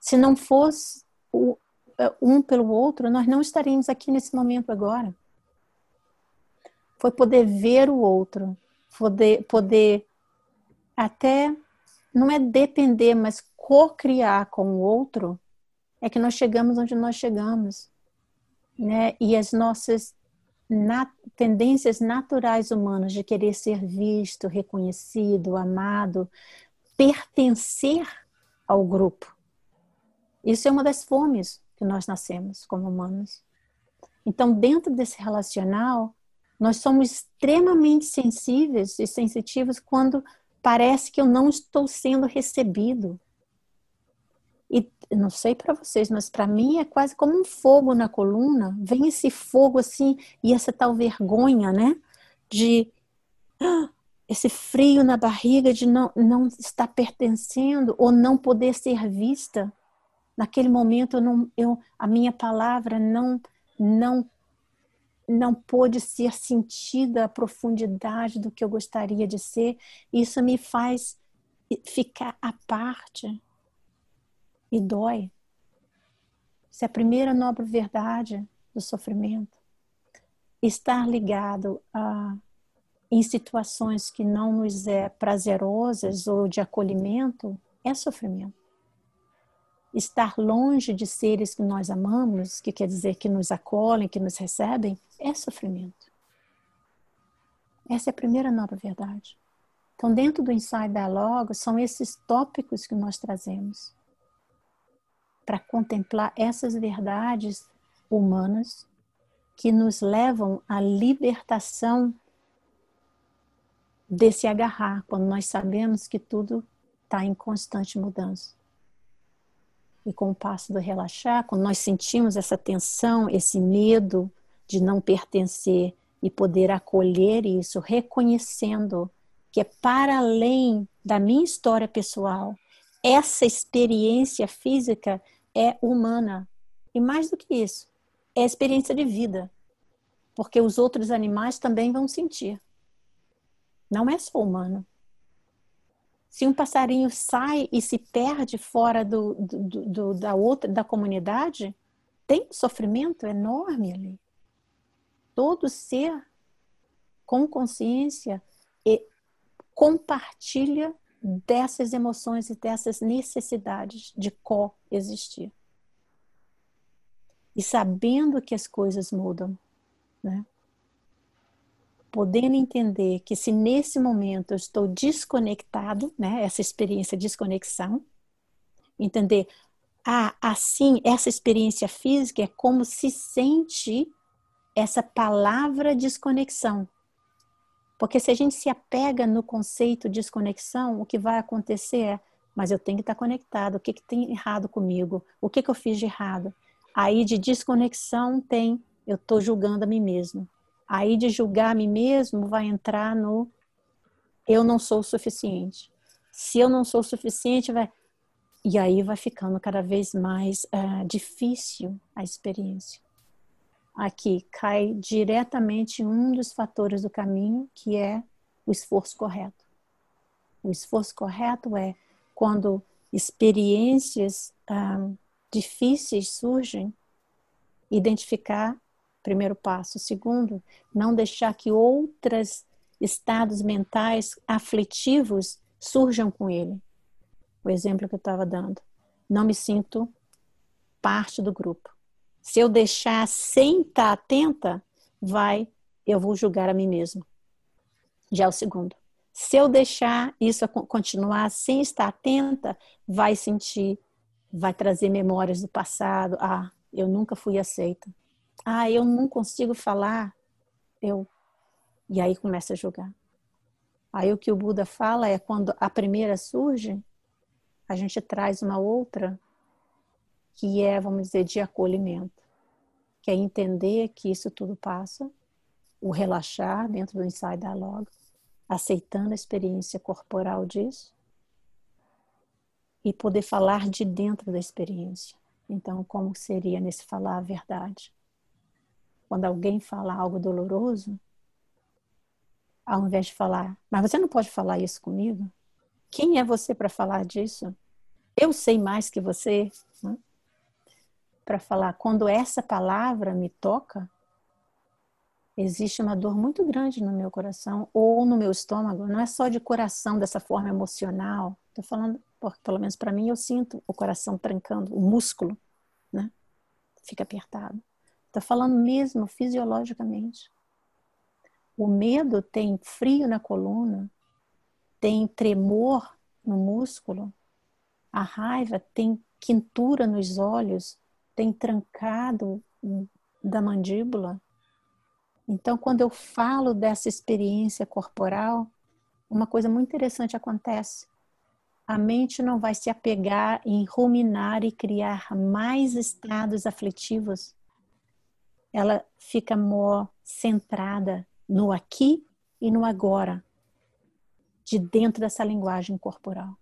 Speaker 1: se não fosse o, é, um pelo outro, nós não estaríamos aqui nesse momento agora. Foi poder ver o outro, poder, poder até, não é depender, mas co-criar com o outro, é que nós chegamos onde nós chegamos. Né? E as nossas tendências naturais humanas de querer ser visto, reconhecido, amado, pertencer ao grupo. Isso é uma das fomes que nós nascemos como humanos. Então, dentro desse relacional, nós somos extremamente sensíveis e sensitivos quando parece que eu não estou sendo recebido. E não sei para vocês, mas para mim é quase como um fogo na coluna. Vem esse fogo assim e essa tal vergonha, né? De ah, esse frio na barriga de não, não estar pertencendo ou não poder ser vista naquele momento eu não, eu, a minha palavra não, não, não pôde ser sentida a profundidade do que eu gostaria de ser. Isso me faz ficar à parte e dói. Isso é a primeira nobre verdade do sofrimento. Estar ligado a em situações que não nos é prazerosas ou de acolhimento é sofrimento estar longe de seres que nós amamos, que quer dizer que nos acolhem, que nos recebem, é sofrimento. Essa é a primeira nova verdade. Então, dentro do Inside Dialogue, são esses tópicos que nós trazemos para contemplar essas verdades humanas que nos levam à libertação desse agarrar, quando nós sabemos que tudo está em constante mudança. E com o passo do relaxar, quando nós sentimos essa tensão, esse medo de não pertencer e poder acolher isso, reconhecendo que é para além da minha história pessoal, essa experiência física é humana. E mais do que isso, é experiência de vida. Porque os outros animais também vão sentir. Não é só humano. Se um passarinho sai e se perde fora do, do, do, da outra da comunidade, tem sofrimento enorme ali. Todo ser com consciência e compartilha dessas emoções e dessas necessidades de coexistir. E sabendo que as coisas mudam, né? Podendo entender que se nesse momento eu estou desconectado, né, essa experiência de desconexão, entender, ah, assim, essa experiência física é como se sente essa palavra desconexão. Porque se a gente se apega no conceito desconexão, o que vai acontecer é, mas eu tenho que estar conectado, o que, que tem errado comigo? O que, que eu fiz de errado? Aí de desconexão tem, eu estou julgando a mim mesmo. Aí de julgar a mim mesmo vai entrar no eu não sou o suficiente. Se eu não sou o suficiente, vai. E aí vai ficando cada vez mais uh, difícil a experiência. aqui cai diretamente um dos fatores do caminho, que é o esforço correto. O esforço correto é quando experiências ah, difíceis surgem, identificar, primeiro passo. Segundo, não deixar que outros estados mentais aflitivos surjam com ele. O exemplo que eu estava dando. Não me sinto parte do grupo. Se eu deixar sem estar atenta, vai, eu vou julgar a mim mesmo. Já é o segundo. Se eu deixar isso continuar sem estar atenta, vai sentir, vai trazer memórias do passado. Ah, eu nunca fui aceita. Ah, eu não consigo falar. Eu e aí começa a julgar. Aí o que o Buda fala é quando a primeira surge, a gente traz uma outra que é, vamos dizer, de acolhimento, que é entender que isso tudo passa, o relaxar dentro do ensaio diálogo, aceitando a experiência corporal disso e poder falar de dentro da experiência. Então, como seria nesse falar a verdade? Quando alguém fala algo doloroso, ao invés de falar, mas você não pode falar isso comigo? Quem é você para falar disso? Eu sei mais que você. Né? Para falar, quando essa palavra me toca, existe uma dor muito grande no meu coração ou no meu estômago. Não é só de coração, dessa forma emocional. Estou falando, porque pelo menos para mim, eu sinto o coração trancando, o músculo, né? Fica apertado. Estou falando mesmo fisiologicamente. O medo tem frio na coluna, tem tremor no músculo. A raiva tem quintura nos olhos, tem trancado da mandíbula. Então, quando eu falo dessa experiência corporal, uma coisa muito interessante acontece. A mente não vai se apegar em ruminar e criar mais estados aflitivos. Ela fica more centrada no aqui e no agora, de dentro dessa linguagem corporal.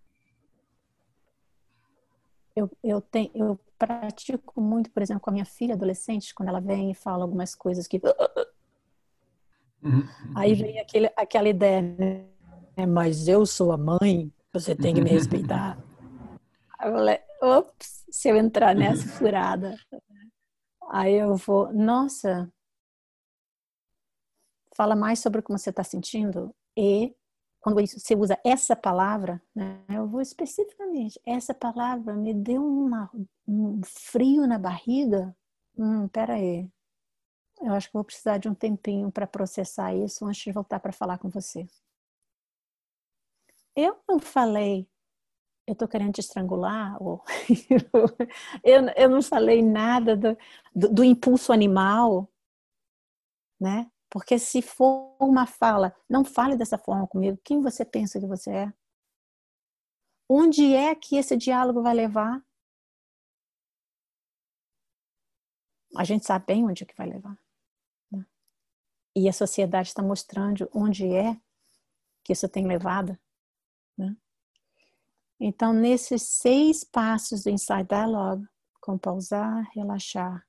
Speaker 1: Eu, eu, tenho, eu pratico muito, por exemplo, com a minha filha adolescente, quando ela vem e fala algumas coisas que. Uhum. Aí vem aquele, aquela ideia, né? Mas eu sou a mãe, você tem que me respeitar. Aí eu falei, ops, se eu entrar nessa furada. Aí eu vou, nossa, fala mais sobre como você está sentindo e quando você usa essa palavra, né, eu vou especificamente, essa palavra me deu uma, um frio na barriga. Hum, peraí, eu acho que vou precisar de um tempinho para processar isso antes de voltar para falar com você. Eu não falei, eu estou querendo te estrangular, ou eu, eu não falei nada do, do, do impulso animal, né? Porque se for uma fala, não fale dessa forma comigo, quem você pensa que você é? Onde é que esse diálogo vai levar? A gente sabe bem onde é que vai levar. Né? E a sociedade está mostrando onde é que isso tem levado. Então, nesses seis passos do Inside Dialogue, com pausar, relaxar,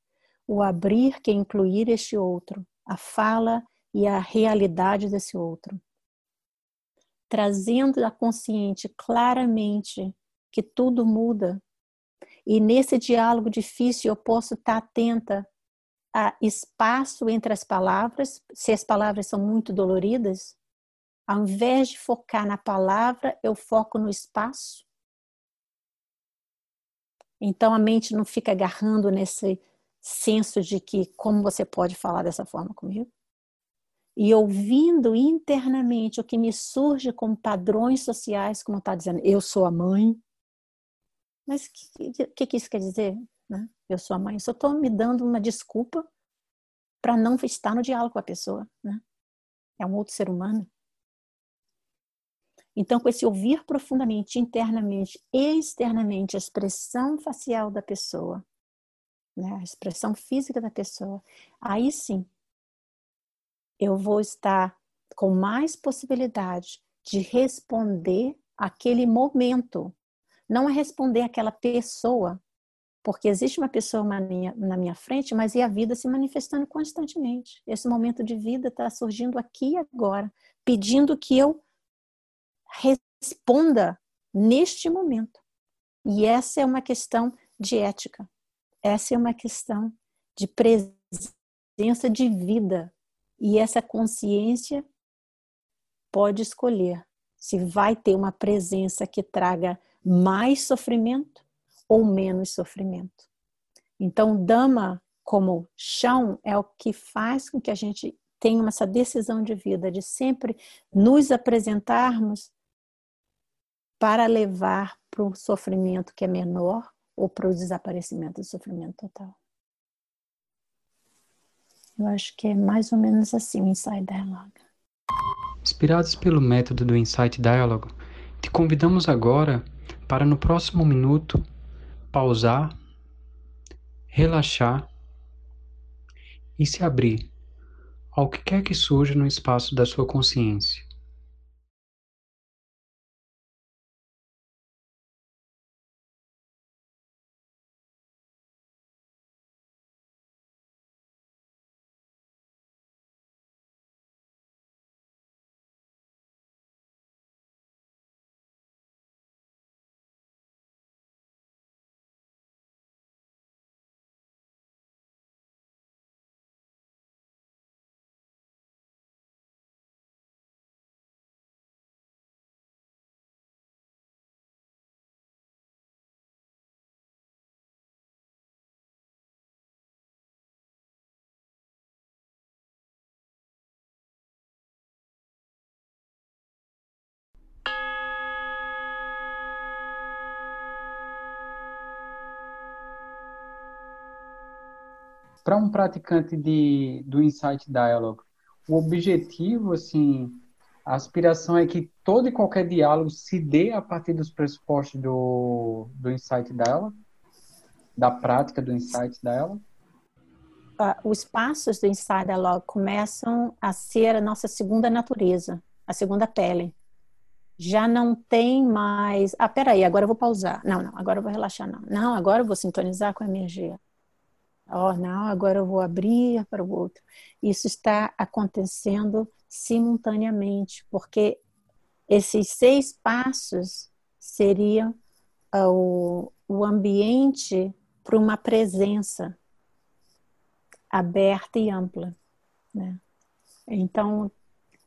Speaker 1: o abrir que incluir este outro, a fala e a realidade desse outro. Trazendo a consciente claramente que tudo muda. E nesse diálogo difícil eu posso estar atenta a espaço entre as palavras, se as palavras são muito doloridas, ao invés de focar na palavra, eu foco no espaço. Então a mente não fica agarrando nesse senso de que como você pode falar dessa forma comigo? E ouvindo internamente o que me surge como padrões sociais, como está dizendo, eu sou a mãe. Mas o que, que, que, isso quer dizer? Né? Eu sou a mãe. Só estou me dando uma desculpa para não estar no diálogo com a pessoa. Né? É um outro ser humano. Então, com esse ouvir profundamente, internamente e externamente a expressão facial da pessoa, né, a expressão física da pessoa, aí sim eu vou estar com mais possibilidade de responder aquele momento, não é responder aquela pessoa, Porque existe uma pessoa na minha, frente, mas e a vida se manifestando constantemente. Esse momento de vida está surgindo aqui e agora, pedindo que eu responda neste momento. E essa é uma questão de ética. Essa é uma questão de presença de vida. E essa consciência pode escolher se vai ter uma presença que traga mais sofrimento ou menos sofrimento. Então, Dama como chão é o que faz com que a gente tenha essa decisão de vida, de sempre nos apresentarmos para levar para o sofrimento que é menor ou para o desaparecimento do sofrimento total. Eu acho que é mais ou menos assim o Insight Dialogue.
Speaker 2: Inspirados pelo método do Insight Dialogue, te convidamos agora para no próximo minuto pausar, relaxar e se abrir ao que quer que surja no espaço da sua consciência. Para um praticante de, do Insight Dialogue, o objetivo, assim, a aspiração é que todo e qualquer diálogo se dê a partir dos pressupostos do, do Insight Dialogue, da prática do Insight Dialogue?
Speaker 1: Uh, os passos do Insight Dialogue começam a ser a nossa segunda natureza, a segunda pele. Já não tem mais. Ah, peraí, agora eu vou pausar. Não, não, agora eu vou relaxar. Não, não agora eu vou sintonizar com a energia. Oh, não, agora eu vou abrir para o outro. Isso está acontecendo simultaneamente, porque esses seis passos seriam uh, o, o ambiente para uma presença aberta e ampla. Né? Então,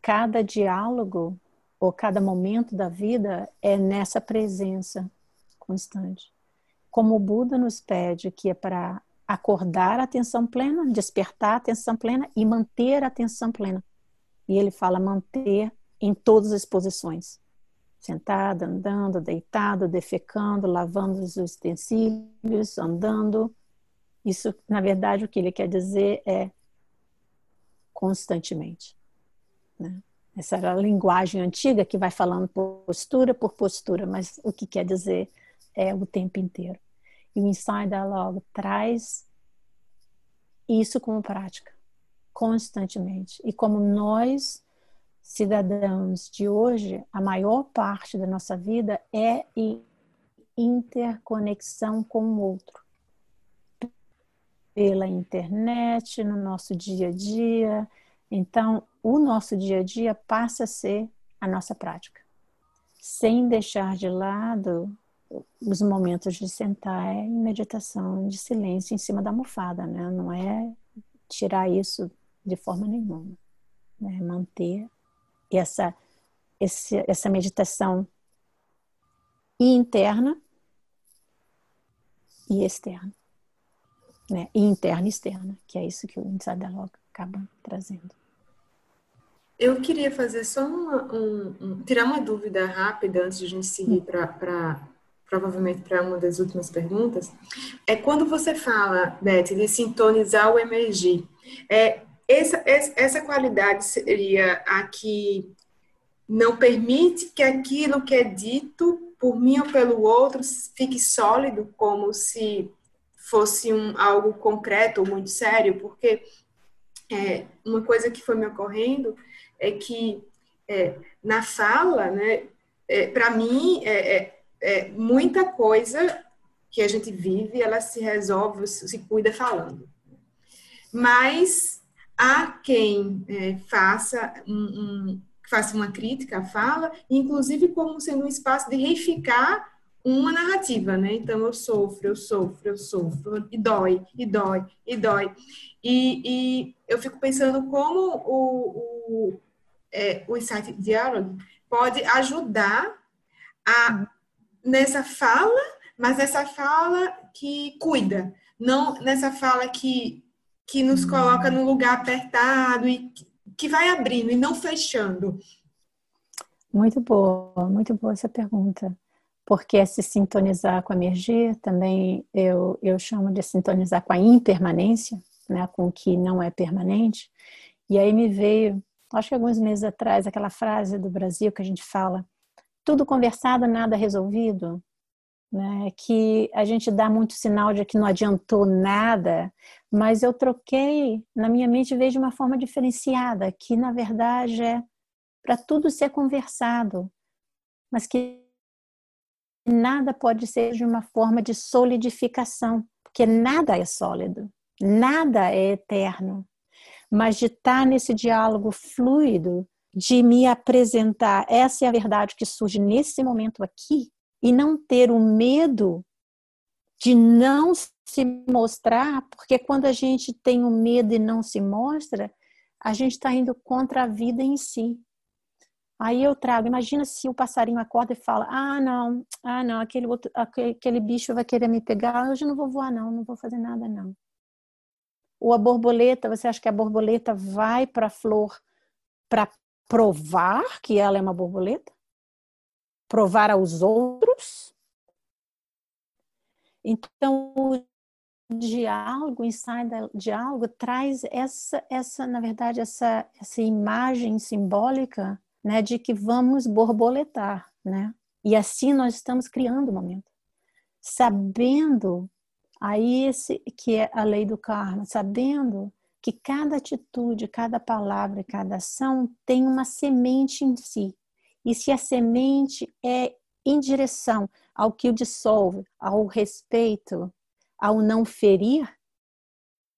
Speaker 1: cada diálogo ou cada momento da vida é nessa presença constante. Como o Buda nos pede que é para acordar a atenção plena, despertar a atenção plena e manter a atenção plena. E ele fala manter em todas as posições. Sentado, andando, deitado, defecando, lavando os utensílios, andando. Isso, na verdade, o que ele quer dizer é constantemente. Né? Essa era a linguagem antiga que vai falando postura por postura, mas o que quer dizer é o tempo inteiro. E o Inside Dialogue traz isso como prática, constantemente. E como nós, cidadãos de hoje, a maior parte da nossa vida é em interconexão com o outro. Pela internet, no nosso dia a dia. Então, o nosso dia a dia passa a ser a nossa prática, sem deixar de lado os momentos de sentar em meditação, de silêncio em cima da almofada, né? Não é tirar isso de forma nenhuma, né? Manter essa esse, essa meditação interna e externa, né? E interna e externa, que é isso que o Inside Dialogue acaba trazendo.
Speaker 4: Eu queria fazer só uma, um, um, tirar uma dúvida rápida antes de a gente seguir para provavelmente para uma das últimas perguntas, é quando você fala, Beth, de sintonizar o emergir. É, essa, essa qualidade seria a que não permite que aquilo que é dito por mim ou pelo outro fique sólido, como se fosse um, algo concreto ou muito sério, porque é, uma coisa que foi me ocorrendo é que é, na fala, né, é, para mim, é, é muita coisa que a gente vive, ela se resolve, se cuida falando. Mas há quem é, faça um, um, faça uma crítica à fala, inclusive como sendo um espaço de reificar uma narrativa, né? Então eu sofro, eu sofro, eu sofro, e dói, e dói, e dói. E, e eu fico pensando como o, o, é, o Insight Dialogue pode ajudar a, nessa fala, mas essa fala que cuida, não nessa fala que, que nos coloca num lugar apertado e que vai abrindo e não fechando.
Speaker 1: Muito boa, muito boa essa pergunta porque é se sintonizar com a energia, também eu, eu chamo de sintonizar com a impermanência, né, com o que não é permanente. E aí me veio, acho que alguns meses atrás, aquela frase do Brasil que a gente fala: tudo conversado, nada resolvido. Né, que a gente dá muito sinal de que não adiantou nada, mas eu troquei na minha mente vejo uma forma diferenciada, que na verdade é para tudo ser conversado, mas que nada pode ser de uma forma de solidificação, porque nada é sólido, nada é eterno. Mas de estar nesse diálogo fluido, de me apresentar, essa é a verdade que surge nesse momento aqui, e não ter o medo de não se mostrar, porque quando a gente tem o medo e não se mostra, a gente está indo contra a vida em si. Aí eu trago, imagina se o passarinho acorda e fala: Ah, não, ah, não, aquele, outro, aquele, bicho vai querer me pegar, hoje eu não vou voar, não, não vou fazer nada, não. Ou a borboleta, você acha que a borboleta vai para a flor para provar que ela é uma borboleta? Provar aos outros? Então, o diálogo, o do diálogo traz essa, essa, na verdade, essa, essa imagem simbólica né, de que vamos borboletar, né? E assim nós estamos criando o momento, sabendo aí esse que é a lei do karma, sabendo que cada atitude, cada palavra, cada ação tem uma semente em si. E se a semente é em direção ao que o dissolve, ao respeito, ao não ferir,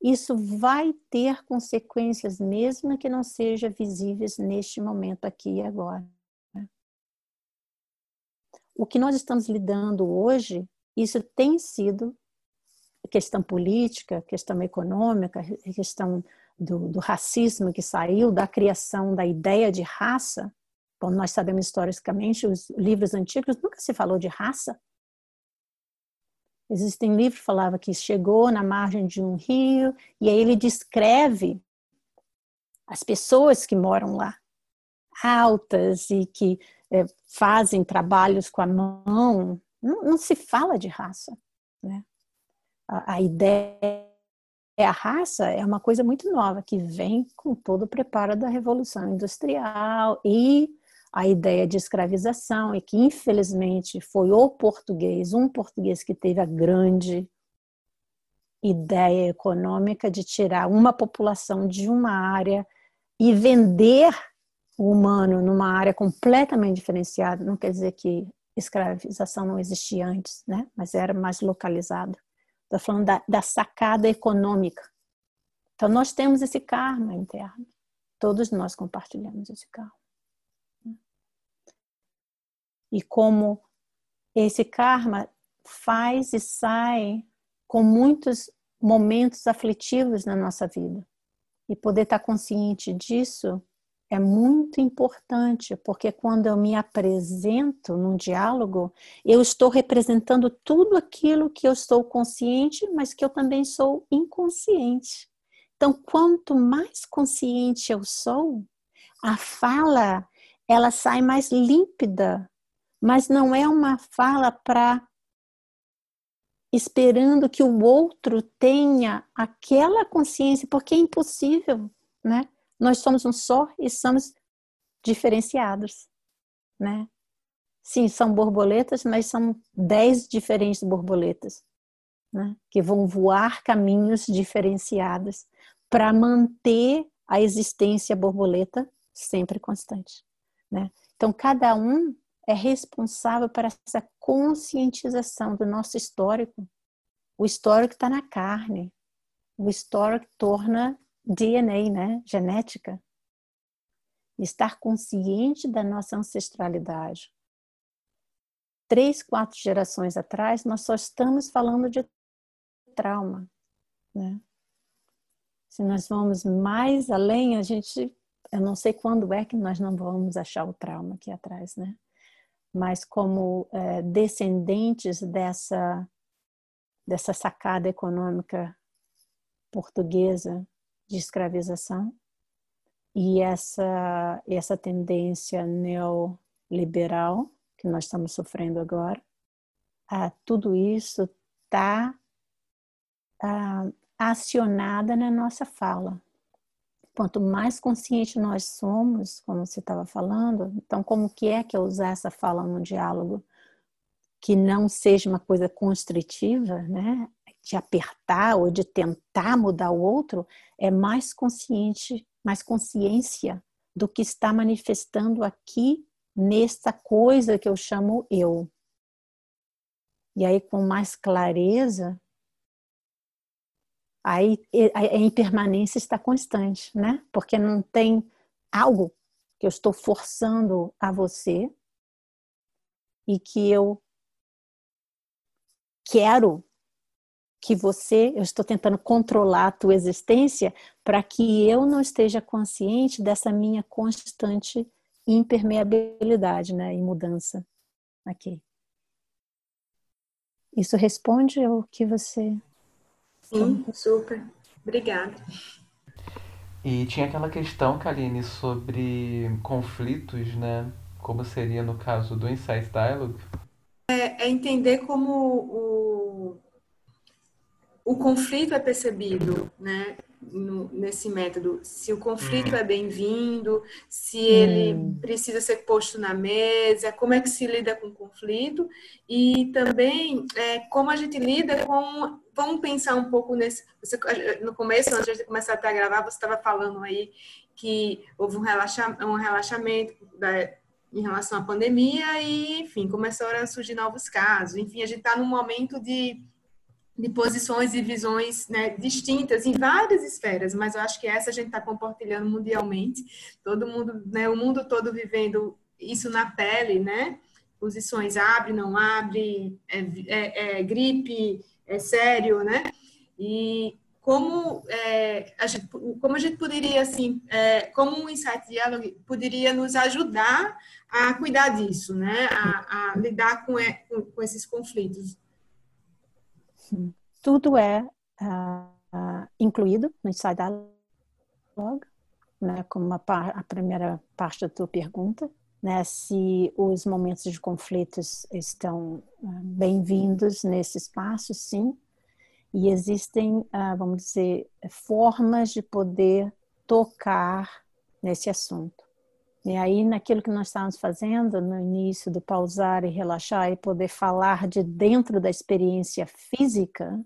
Speaker 1: isso vai ter consequências, mesmo que não seja visíveis neste momento aqui e agora. O que nós estamos lidando hoje, isso tem sido questão política, questão econômica, questão do, do racismo que saiu da criação da ideia de raça. Bom, nós sabemos historicamente, os livros antigos nunca se falou de raça, Existem livros que falava que chegou na margem de um rio e aí ele descreve as pessoas que moram lá, altas e que é, fazem trabalhos com a mão. Não, não se fala de raça, né? A, ideia a raça é uma coisa muito nova que vem com todo o preparo da revolução industrial e a ideia de escravização e que infelizmente foi o português, um português que teve a grande ideia econômica de tirar uma população de uma área e vender o humano numa área completamente diferenciada. Não quer dizer que escravização não existia antes, né? Mas era mais localizado. Estou falando da, da sacada econômica. Então nós temos esse karma interno. Todos nós compartilhamos esse karma e como esse karma faz e sai com muitos momentos aflitivos na nossa vida. E poder estar consciente disso é muito importante, porque quando eu me apresento num diálogo, eu estou representando tudo aquilo que eu estou consciente, mas que eu também sou inconsciente. Então, quanto mais consciente eu sou, a fala ela sai mais límpida mas não é uma fala para esperando que o outro tenha aquela consciência, porque é impossível, né? Nós somos um só e somos diferenciados, né? Sim, são borboletas, mas são dez diferentes borboletas, né? Que vão voar caminhos diferenciados para manter a existência borboleta sempre constante, né? Então cada um é responsável por essa conscientização do nosso histórico. O histórico está na carne. O histórico torna DNA, né? Genética. Estar consciente da nossa ancestralidade. Três, quatro gerações atrás, nós só estamos falando de trauma, né? Se nós vamos mais além, a gente, eu não sei quando é que nós não vamos achar o trauma aqui atrás, né? Mas como é, descendentes dessa dessa sacada econômica portuguesa de escravização e essa essa tendência neoliberal que nós estamos sofrendo agora, ah, tudo isso está ah, acionada na nossa fala. Quanto mais consciente nós somos, como você estava falando, então como que é que eu usar essa fala no diálogo que não seja uma coisa constritiva, né? De apertar ou de tentar mudar o outro, é mais consciente, mais consciência do que está manifestando aqui nesta coisa que eu chamo eu. E aí, com mais clareza, aí a impermanência está constante, né? Porque não tem algo que eu estou forçando a você e que eu quero que você, eu estou tentando controlar a tua existência para que eu não esteja consciente dessa minha constante impermeabilidade, né, e mudança aqui. Isso responde ao que você
Speaker 4: Sim, super. Obrigada.
Speaker 3: E tinha aquela questão, Kaline, sobre conflitos, né? Como seria no caso do Insight Dialogue?
Speaker 4: É, é entender como o, o conflito é percebido, né? no, nesse método, se o conflito hum. é bem-vindo, se ele hum. precisa ser posto na mesa, como é que se lida com o conflito e também é, como a gente lida com. Vamos pensar um pouco nesse. Você, no começo, antes de começar até a gravar, você estava falando aí que houve um, relaxa, um relaxamento da, em relação à pandemia e, enfim, começaram a surgir novos casos. Enfim, a gente está num momento de de posições e visões né, distintas em várias esferas, mas eu acho que essa a gente está compartilhando mundialmente, todo mundo, né, o mundo todo vivendo isso na pele, né? Posições abre, não abre, é, é, é gripe, é sério, né? E como é, a gente, como a gente poderia assim, é, como um insight diálogo poderia nos ajudar a cuidar disso, né? A, a lidar com, com, com esses conflitos
Speaker 1: tudo é uh, incluído no Inside Dialogue, né, como a, a, primeira parte da tua pergunta, né, se os momentos de conflitos estão uh, bem-vindos nesse espaço, sim, e existem, uh, vamos dizer, formas de poder tocar nesse assunto. E aí, naquilo que nós estávamos fazendo no início do pausar e relaxar e poder falar de dentro da experiência física,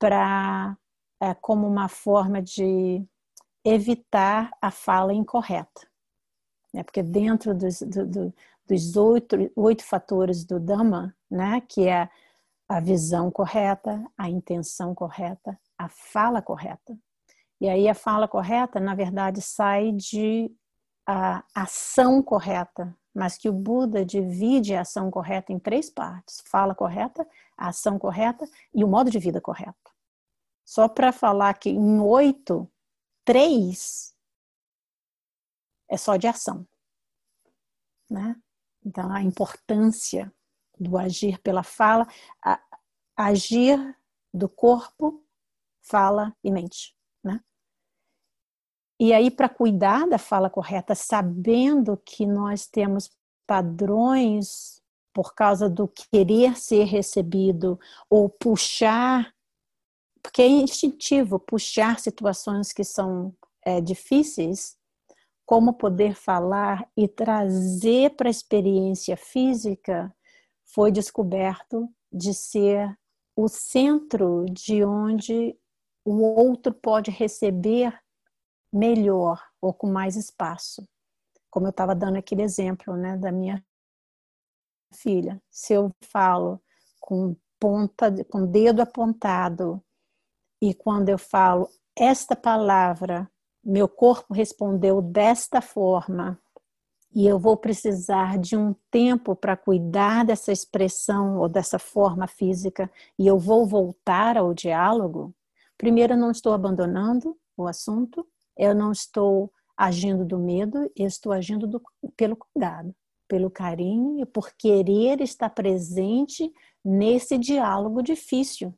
Speaker 1: para é, como uma forma de evitar a fala incorreta. Né? Porque dentro dos, do, do, dos oito, oito fatores do Dhamma, né? que é a visão correta, a intenção correta, a fala correta e aí a fala correta, na verdade, sai de a ação correta, mas que o Buda divide a ação correta em três partes: fala correta, a ação correta e o modo de vida correto. Só para falar que em oito, três é só de ação, né? Então a importância do agir pela fala, agir do corpo, fala e mente. E aí, para cuidar da fala correta, sabendo que nós temos padrões por causa do querer ser recebido ou puxar, porque é instintivo puxar situações que são é, difíceis, como poder falar e trazer para a experiência física foi descoberto de ser o centro de onde o outro pode receber melhor ou com mais espaço. como eu estava dando aquele exemplo, né, da minha filha. Se eu falo com ponta, com dedo apontado e quando eu falo esta palavra, meu corpo respondeu desta forma, e eu vou precisar de um tempo para cuidar dessa expressão ou dessa forma física, e eu vou voltar ao diálogo, primeiro não estou abandonando o assunto, eu não estou agindo do medo, eu estou agindo do, pelo cuidado, pelo carinho e por querer estar presente nesse diálogo difícil.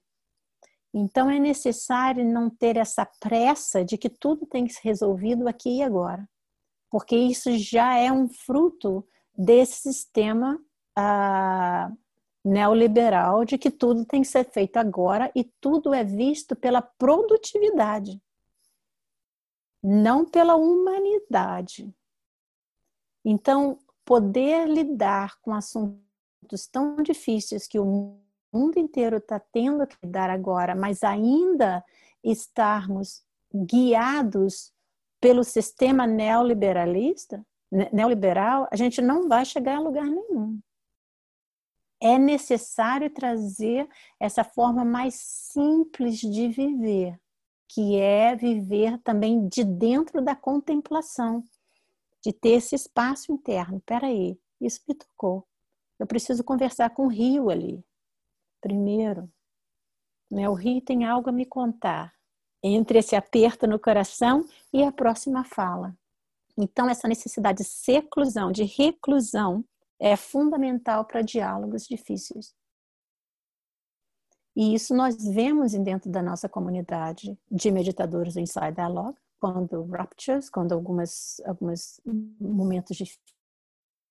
Speaker 1: Então é necessário não ter essa pressa de que tudo tem que ser resolvido aqui e agora, porque isso já é um fruto desse sistema ah, neoliberal de que tudo tem que ser feito agora e tudo é visto pela produtividade não pela humanidade. Então, poder lidar com assuntos tão difíceis que o mundo inteiro está tendo que lidar agora, mas ainda estarmos guiados pelo sistema neoliberalista, neoliberal, a gente não vai chegar a lugar nenhum. É necessário trazer essa forma mais simples de viver que é viver também de dentro da contemplação, de ter esse espaço interno. Peraí, isso me tocou. Eu preciso conversar com o rio ali, primeiro. Né? O rio tem algo a me contar entre esse aperto no coração e a próxima fala. Então, essa necessidade de seclusão, de reclusão, é fundamental para diálogos difíceis. E isso nós vemos dentro da nossa comunidade de meditadores do Inside Dialogue, quando raptures, quando algumas, alguns momentos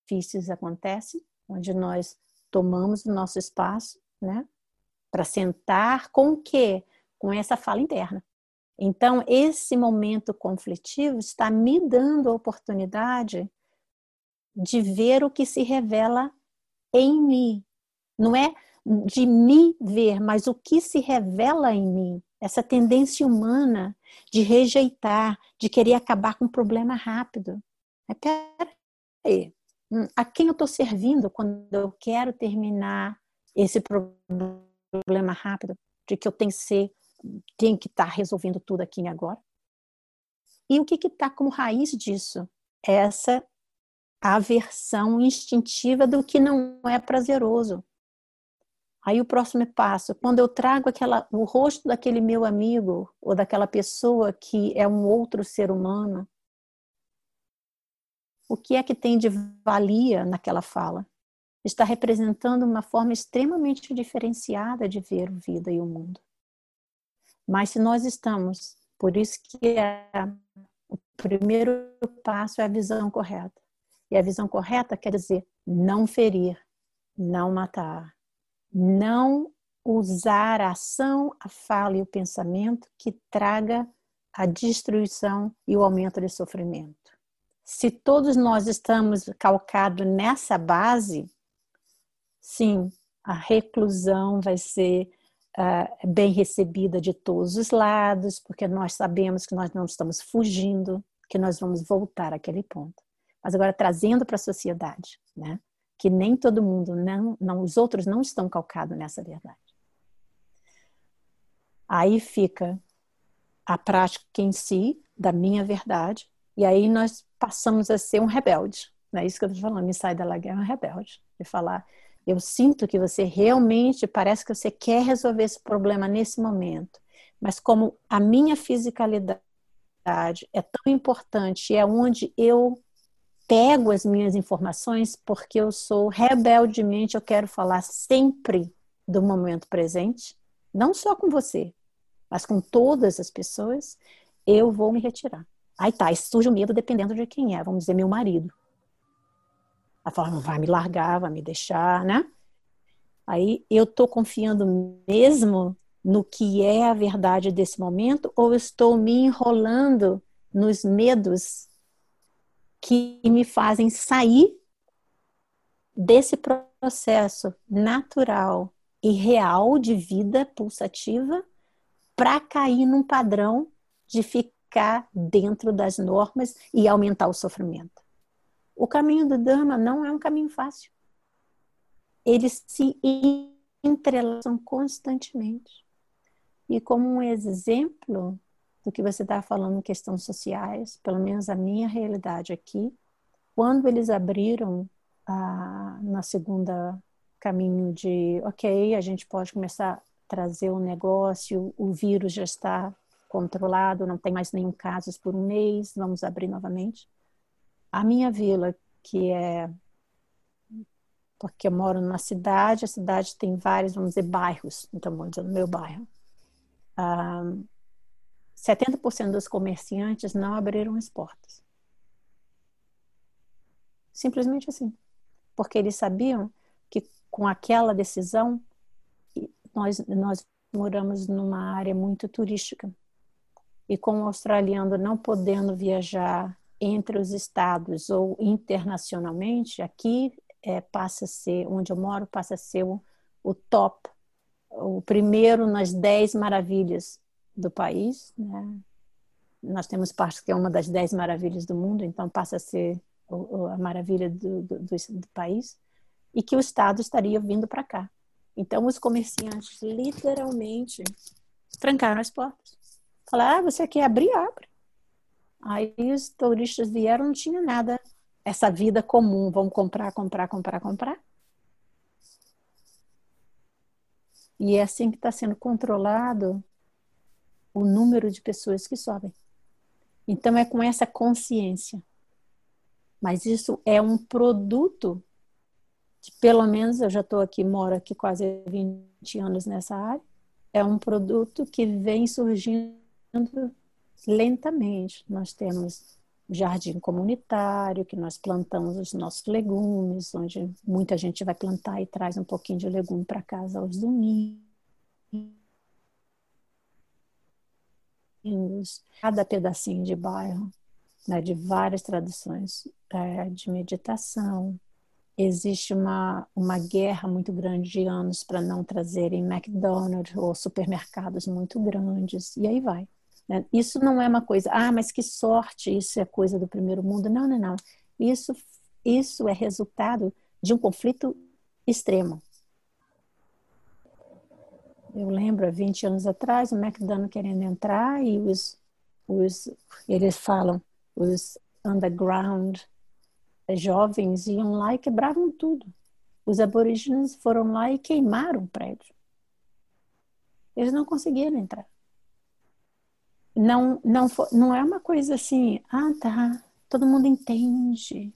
Speaker 1: difíceis acontecem, onde nós tomamos o nosso espaço, né, para sentar com o quê? Com essa fala interna. Então, esse momento conflitivo está me dando a oportunidade de ver o que se revela em mim. Não é de me ver, mas o que se revela em mim, essa tendência humana de rejeitar, de querer acabar com o problema rápido. É, peraí, hum, a quem eu estou servindo quando eu quero terminar esse problema rápido, de que eu tenho que ser, tenho que estar tá resolvendo tudo aqui e agora? E o que está como raiz disso? Essa aversão instintiva do que não é prazeroso, Aí o próximo passo, quando eu trago aquela, o rosto daquele meu amigo ou daquela pessoa que é um outro ser humano, o que é que tem de valia naquela fala? Está representando uma forma extremamente diferenciada de ver a vida e o mundo. Mas se nós estamos, por isso que é, o primeiro passo é a visão correta. E a visão correta quer dizer não ferir, não matar, não usar a ação, a fala e o pensamento que traga a destruição e o aumento de sofrimento. Se todos nós estamos calcados nessa base, sim, a reclusão vai ser uh, bem recebida de todos os lados, porque nós sabemos que nós não estamos fugindo, que nós vamos voltar àquele ponto. Mas agora trazendo para a sociedade, né? Que nem todo mundo, não, não, os outros não estão calcados nessa verdade. Aí fica a prática em si da minha verdade, e aí nós passamos a ser um rebelde. Não é isso que eu estou falando, me sai da guerra, é um rebelde. De falar, eu sinto que você realmente, parece que você quer resolver esse problema nesse momento, mas como a minha fisicalidade é tão importante, é onde eu pego as minhas informações porque eu sou rebeldemente, eu quero falar sempre do momento presente, não só com você, mas com todas as pessoas, eu vou me retirar. Aí tá, surge o medo dependendo de quem é, vamos dizer, meu marido. A forma vai me largar, vai me deixar, né? Aí eu tô confiando mesmo no que é a verdade desse momento ou estou me enrolando nos medos que me fazem sair desse processo natural e real de vida pulsativa para cair num padrão de ficar dentro das normas e aumentar o sofrimento. O caminho do Dhamma não é um caminho fácil. Eles se entrelaçam constantemente. E como um exemplo do que você está falando, questões sociais, pelo menos a minha realidade aqui, quando eles abriram ah, na segunda caminho de, ok, a gente pode começar a trazer o negócio, o vírus já está controlado, não tem mais nenhum caso por um mês, vamos abrir novamente. A minha vila, que é porque eu moro numa cidade, a cidade tem vários, vamos dizer, bairros, então vamos dizer, no meu bairro. Um, 70% dos comerciantes não abriram as portas. Simplesmente assim. Porque eles sabiam que com aquela decisão, nós, nós moramos numa área muito turística. E com o australiano não podendo viajar entre os estados ou internacionalmente, aqui é, passa a ser, onde eu moro, passa a ser o, o top, o primeiro nas dez maravilhas do país. Né? Nós temos parte que é uma das dez maravilhas do mundo, então passa a ser a maravilha do, do, do, do país, e que o Estado estaria vindo para cá. Então, os comerciantes literalmente trancaram as portas. Falaram: ah, você quer abrir? Abre. Aí os turistas vieram, não tinha nada, essa vida comum, vamos comprar, comprar, comprar, comprar. E é assim que está sendo controlado o número de pessoas que sobem. Então é com essa consciência. Mas isso é um produto de, pelo menos eu já estou aqui, moro aqui quase 20 anos nessa área, é um produto que vem surgindo lentamente. Nós temos jardim comunitário, que nós plantamos os nossos legumes, onde muita gente vai plantar e traz um pouquinho de legume para casa aos domingos. Cada pedacinho de bairro, né, de várias tradições é, de meditação. Existe uma, uma guerra muito grande de anos para não trazerem McDonald's ou supermercados muito grandes, e aí vai. Né? Isso não é uma coisa, ah, mas que sorte, isso é coisa do primeiro mundo. Não, não, não. Isso, isso é resultado de um conflito extremo. Eu lembro, há 20 anos atrás, o McDonald's querendo entrar e os, os eles falam, os underground jovens iam lá e quebravam tudo. Os aborígenes foram lá e queimaram o prédio. Eles não conseguiram entrar não, não, não é uma coisa assim, ah, tá, todo mundo entende.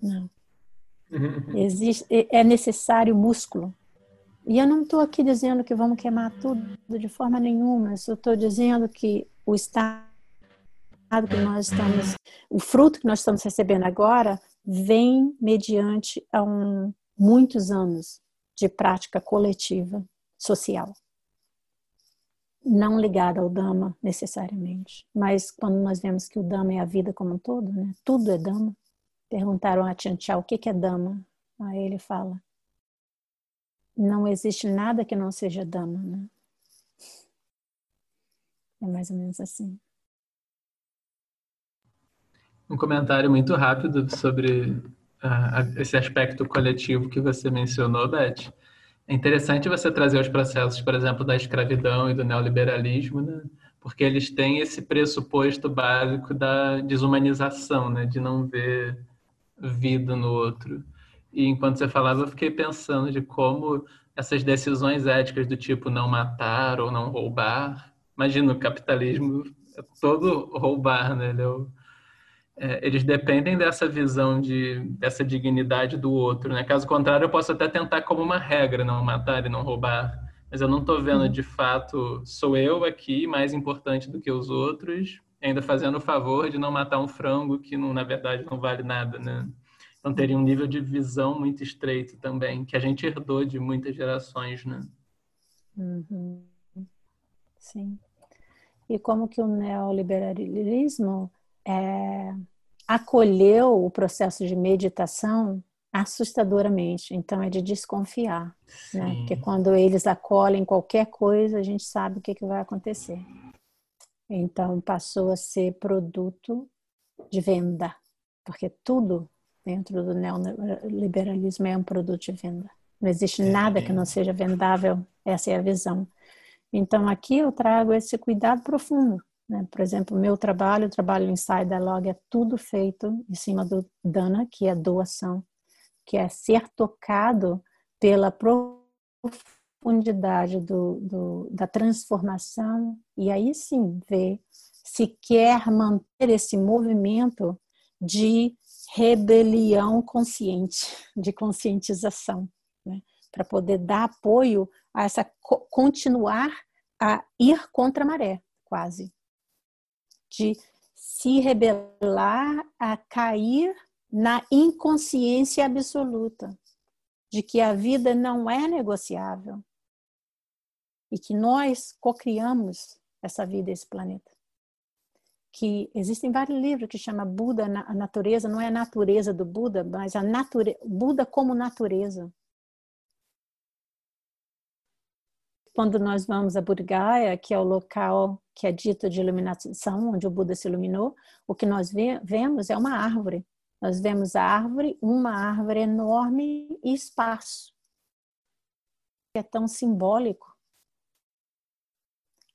Speaker 1: Não. Existe, é necessário músculo. E eu não estou aqui dizendo que vamos queimar tudo de forma nenhuma. Eu estou dizendo que o estado que nós estamos, o fruto que nós estamos recebendo agora, vem mediante a um, muitos anos de prática coletiva social não ligada ao Dhamma necessariamente, mas quando nós vemos que o Dhamma é a vida como um todo, né? tudo é Dhamma. Perguntaram a Tiantia o que é Dhamma. Aí ele fala: não existe nada que não seja Dhamma. Né? É mais ou menos assim.
Speaker 3: Um comentário muito rápido sobre uh, esse aspecto coletivo que você mencionou, Beth. É interessante você trazer os processos, por exemplo, da escravidão e do neoliberalismo, né? porque eles têm esse pressuposto básico da desumanização, né? de não ver vida no outro. E enquanto você falava, eu fiquei pensando de como essas decisões éticas do tipo não matar ou não roubar, imagina o capitalismo é todo roubar, né? Ele é o é, eles dependem dessa visão de dessa dignidade do outro, né? Caso contrário, eu posso até tentar como uma regra não matar e não roubar, mas eu não estou vendo uhum. de fato sou eu aqui mais importante do que os outros, ainda fazendo o favor de não matar um frango que não, na verdade não vale nada, né? Então teria um nível de visão muito estreito também que a gente herdou de muitas gerações, né?
Speaker 1: Uhum. Sim. E como que o neoliberalismo é, acolheu o processo de meditação assustadoramente. Então, é de desconfiar. Né? Porque quando eles acolhem qualquer coisa, a gente sabe o que, que vai acontecer. Então, passou a ser produto de venda, porque tudo dentro do neoliberalismo é um produto de venda. Não existe é, nada que não seja vendável, essa é a visão. Então, aqui eu trago esse cuidado profundo. Né? Por exemplo, meu trabalho, o trabalho Inside Dialogue, é tudo feito em cima do Dana, que é doação, que é ser tocado pela profundidade do, do, da transformação, e aí sim ver se quer manter esse movimento de rebelião consciente, de conscientização, né? para poder dar apoio a essa continuar a ir contra a maré, quase, de se rebelar a cair na inconsciência absoluta de que a vida não é negociável e que nós cocriamos essa vida, esse planeta. Que existem vários livros que chama Buda a natureza, não é a natureza do Buda, mas a natureza, Buda como natureza. Quando nós vamos a Bodh Gaya, que é o local que é dito de iluminação, onde o Buda se iluminou, o que nós vemos é uma árvore nós vemos a árvore, uma árvore enorme e espaço. É tão simbólico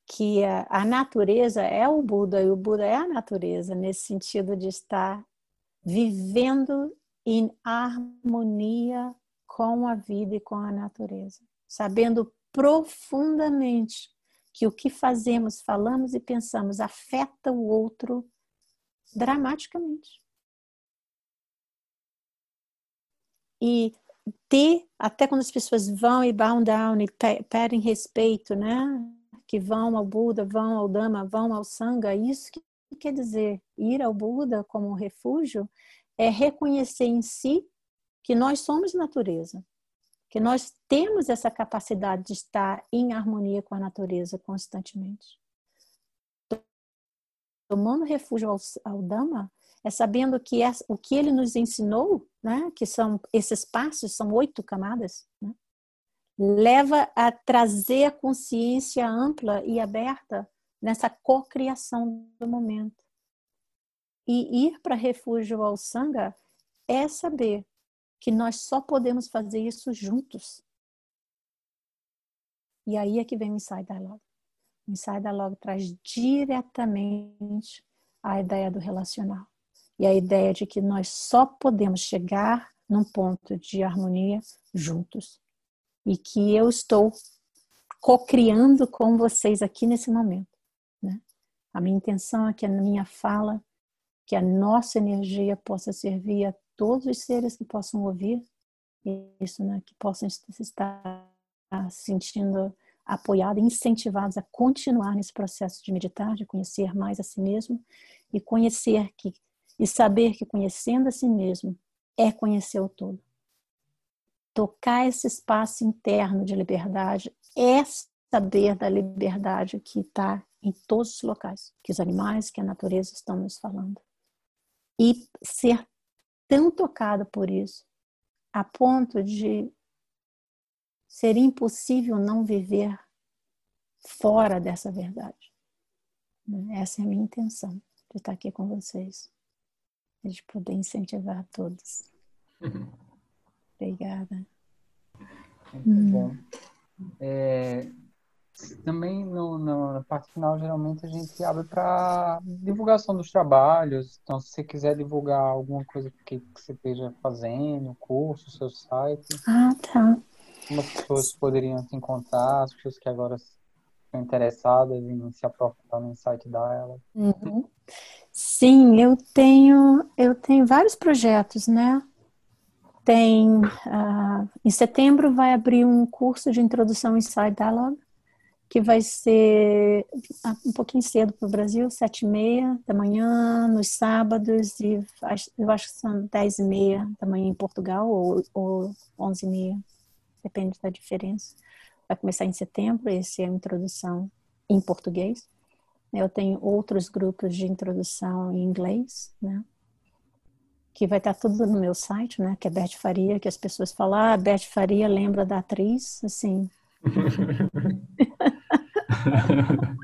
Speaker 1: que a, natureza é o Buda e o Buda é a natureza, nesse sentido de estar vivendo em harmonia com a vida e com a natureza, sabendo profundamente que o que fazemos, falamos e pensamos afeta o outro dramaticamente. e ter, até quando as pessoas vão e bow down e pedem respeito, né? Que vão ao Buda, vão ao Dhamma, vão ao Sangha, isso que quer dizer ir ao Buda como um refúgio é reconhecer em si que nós somos natureza, que nós temos essa capacidade de estar em harmonia com a natureza constantemente. Tomando refúgio ao, ao Dhamma é sabendo que é, o que ele nos ensinou, né, que são esses passos, são oito camadas, né, leva a trazer a consciência ampla e aberta nessa cocriação do momento. E ir para refúgio ao Sangha é saber que nós só podemos fazer isso juntos. E aí é que vem o Inside Dialogue. O Inside Dialogue traz diretamente a ideia do relacional e a ideia de que nós só podemos chegar num ponto de harmonia juntos e que eu estou co-criando com vocês aqui nesse momento. Né? A minha intenção é que a minha fala, que a nossa energia possa servir a todos os seres que possam ouvir isso, né? que possam estar sentindo apoiados, incentivados a continuar nesse processo de meditar, de conhecer mais a si mesmo e conhecer que e saber que conhecendo a si mesmo é conhecer o todo. Tocar esse espaço interno de liberdade é saber da liberdade que está em todos os locais, que os animais, que a natureza estão nos falando. E ser tão tocado por isso, a ponto de ser impossível não viver fora dessa verdade. Essa é a minha intenção de estar aqui com vocês de poder incentivar todos. Obrigada.
Speaker 2: Muito hum. bom. É, também no, no, na parte final, geralmente a gente abre para divulgação dos trabalhos. Então, se você quiser divulgar alguma coisa que, que você esteja fazendo, curso, seu site.
Speaker 1: Ah, tá.
Speaker 2: Como as pessoas poderiam te encontrar, as pessoas que agora estão interessadas em se aprofundar no site dela.
Speaker 1: Uhum. Sim, eu tenho, eu tenho vários projetos, né? Tem, uh, em setembro vai abrir um curso de introdução Inside Dialogue, que vai ser ah, um pouquinho cedo para o Brasil, sete e meia da manhã, nos sábados, e eu acho que são dez e meia da manhã em Portugal, ou onze e meia, depende da diferença. Vai começar em setembro, esse é a introdução em português. Eu tenho outros grupos de introdução em inglês, né? Que vai estar tudo no meu site, né? Que é Beth Faria, que as pessoas falam, ah, Beth Faria lembra da atriz, assim.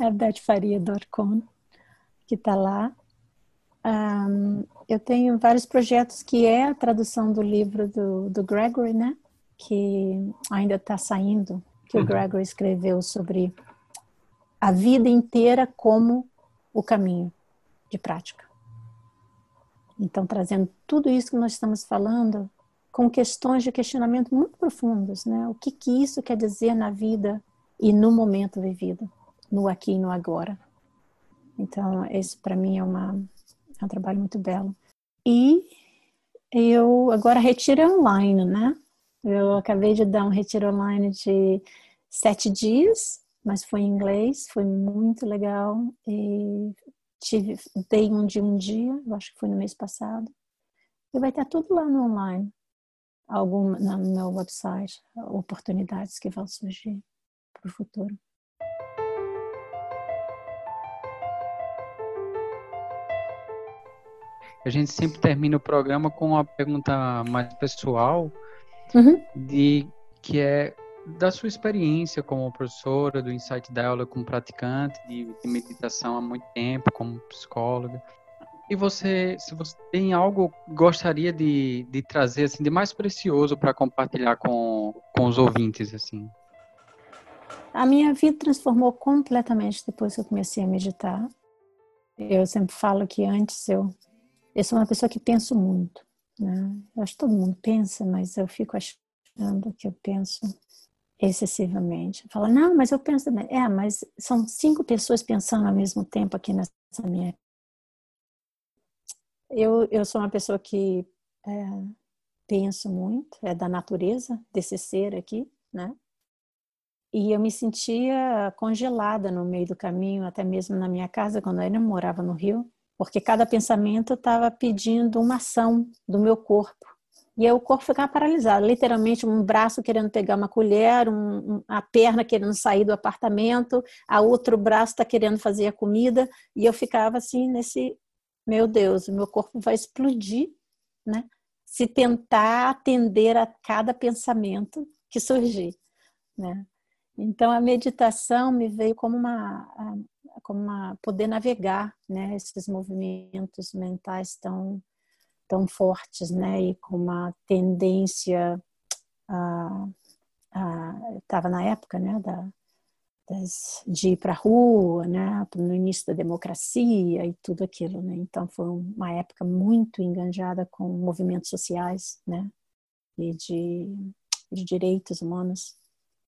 Speaker 1: é betfaria.com que está lá. um, eu tenho vários projetos que é a tradução do livro do, do Gregory, né? Que ainda está saindo, que uhum. o Gregory escreveu sobre a vida inteira como o caminho de prática. Então, trazendo tudo isso que nós estamos falando com questões de questionamento muito profundos, né? O que, que isso quer dizer na vida e no momento vivido, no aqui e no agora. Então, esse para mim é, uma, é um trabalho muito belo. E eu agora retiro online, né? Eu acabei de dar um retiro online de sete dias, mas foi em inglês, foi muito legal. E tive, dei um de um dia, eu acho que foi no mês passado. E vai estar tudo lá no online, algum, no meu website, oportunidades que vão surgir para o futuro.
Speaker 2: A gente sempre termina o programa com uma pergunta mais pessoal, uhum. de que é da sua experiência como professora do Insight Dialogue, como praticante de, de meditação há muito tempo, como psicóloga. E você, se você tem algo gostaria de, de trazer assim de mais precioso para compartilhar com, com os ouvintes assim?
Speaker 1: A minha vida transformou completamente depois que eu comecei a meditar. Eu sempre falo que antes eu eu sou uma pessoa que penso muito, né? Eu acho que todo mundo pensa, mas eu fico achando que eu penso excessivamente. Fala, não, mas eu penso também. É, mas são cinco pessoas pensando ao mesmo tempo aqui nessa minha. Eu, eu sou uma pessoa que é, penso muito, é da natureza desse ser aqui, né? E eu me sentia congelada no meio do caminho, até mesmo na minha casa, quando eu ainda morava no Rio, porque cada pensamento estava pedindo uma ação do meu corpo. E aí o corpo ficava paralisado, literalmente um braço querendo pegar uma colher, um, a perna querendo sair do apartamento, a outro braço está querendo fazer a comida, e eu ficava assim nesse, meu Deus, o meu corpo vai explodir, né? Se tentar atender a cada pensamento que surgir, né? Então a meditação me veio como uma como uma poder navegar, né, esses movimentos mentais tão tão fortes, né, e com uma tendência estava na época, né, da das, de ir para a rua, né, no início da democracia e tudo aquilo, né? Então foi uma época muito enganjada com movimentos sociais, né, e de, de direitos humanos.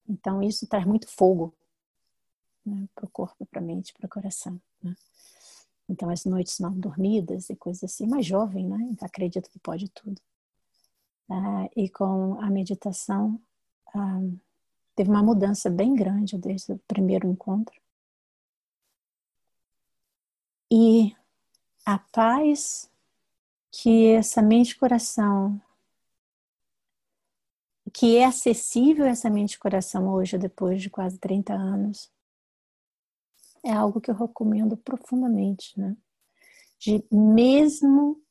Speaker 1: Então isso traz muito fogo né, para o corpo, para a mente, para o coração. Né? Então, as noites mal dormidas e coisas assim, mais jovem, né? Então, acredito que pode tudo. Ah, e com a meditação, ah, teve uma mudança bem grande desde o primeiro encontro. E a paz que essa mente coração, que é acessível essa mente coração hoje, depois de quase 30 anos, é algo que eu recomendo profundamente, né? De mesmo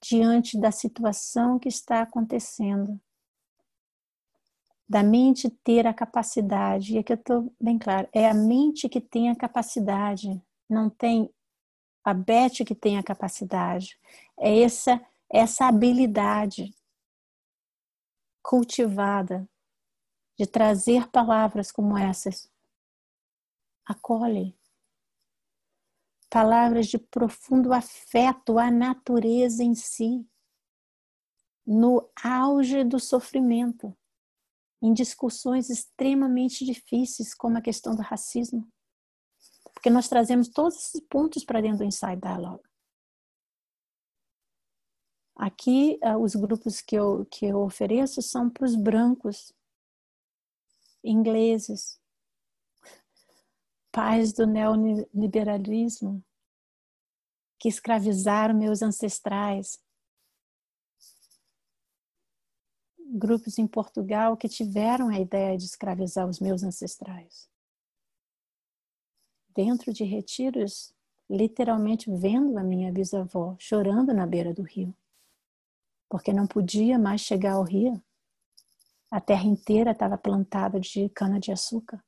Speaker 1: diante da situação que está acontecendo, da mente ter a capacidade, e aqui eu estou bem claro, é a mente que tem a capacidade, não tem a Beth que tem a capacidade, é essa, essa habilidade cultivada de trazer palavras como essas. Acolhe, palavras de profundo afeto à natureza em si, no auge do sofrimento, em discussões extremamente difíceis, como a questão do racismo. Porque nós trazemos todos esses pontos para dentro do Inside Dialogue. Aqui, ah, os grupos que eu, que eu ofereço são para os brancos, ingleses, pais do neoliberalismo que escravizaram meus ancestrais. Grupos em Portugal que tiveram a ideia de escravizar os meus ancestrais. Dentro de retiros, literalmente vendo a minha bisavó chorando na beira do rio, porque não podia mais chegar ao rio. A terra inteira estava plantada de cana-de-açúcar.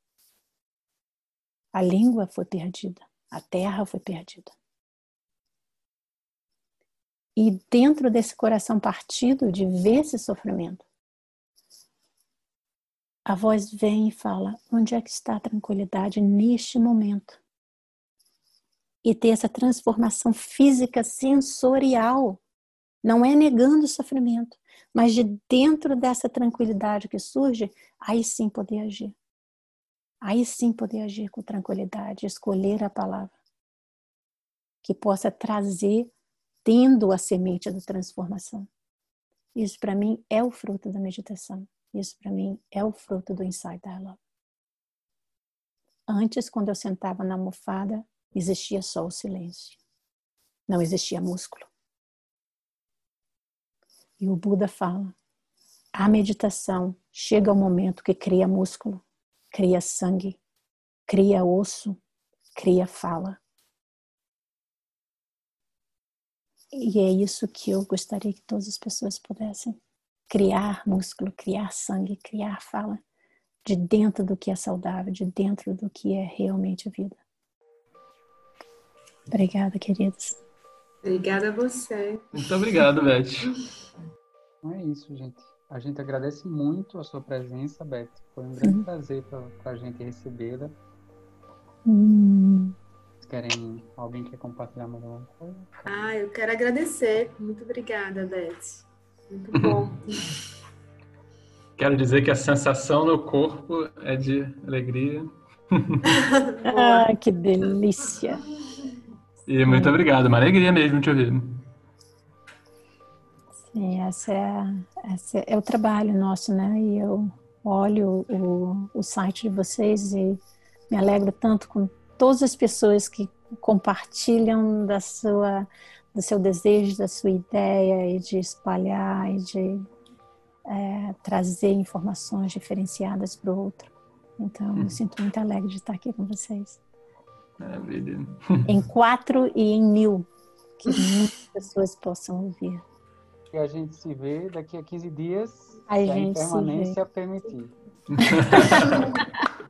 Speaker 1: A língua foi perdida, a terra foi perdida. E dentro desse coração partido de ver esse sofrimento, a voz vem e fala: onde é que está a tranquilidade neste momento? E ter essa transformação física sensorial. Não é negando o sofrimento, mas de dentro dessa tranquilidade que surge, aí sim poder agir. Aí sim poder agir com tranquilidade, escolher a palavra que possa trazer, tendo a semente da transformação. Isso para mim é o fruto da meditação. Isso para mim é o fruto do Insight Dialogue. Antes, quando eu sentava na almofada, existia só o silêncio. Não existia músculo. E o Buda fala: a meditação chega ao momento que cria músculo, cria sangue, cria osso, cria fala. E é isso que eu gostaria que todas as pessoas pudessem criar músculo, criar sangue, criar fala de dentro do que é saudável, de dentro do que é realmente vida. Obrigada, queridos.
Speaker 4: Obrigada a você.
Speaker 3: Muito obrigado, Beth.
Speaker 2: Então é isso, gente. A gente agradece muito a sua presença, Beth. Foi um grande uhum. prazer para a gente recebê-la.
Speaker 1: Hum.
Speaker 2: Querem, alguém quer compartilhar mais alguma coisa?
Speaker 4: Ah, eu quero agradecer. Muito obrigada, Beth. Muito bom.
Speaker 3: Quero dizer que a sensação no corpo é de alegria.
Speaker 1: ah, que delícia!
Speaker 3: E muito obrigado, uma alegria mesmo te ouvir.
Speaker 1: Sim, essa é, essa é o trabalho nosso, né? E eu olho o, o site de vocês e me alegro tanto com todas as pessoas que compartilham da sua do seu desejo, da sua ideia e de espalhar e de é, trazer informações diferenciadas para o outro. Então, eu hum. sinto muito alegre de estar aqui com vocês.
Speaker 3: Maravilha.
Speaker 1: Em quatro e em mil, que muitas pessoas possam ouvir.
Speaker 2: E a gente se vê daqui a 15 dias,
Speaker 1: a, a gente
Speaker 2: permanência permitir.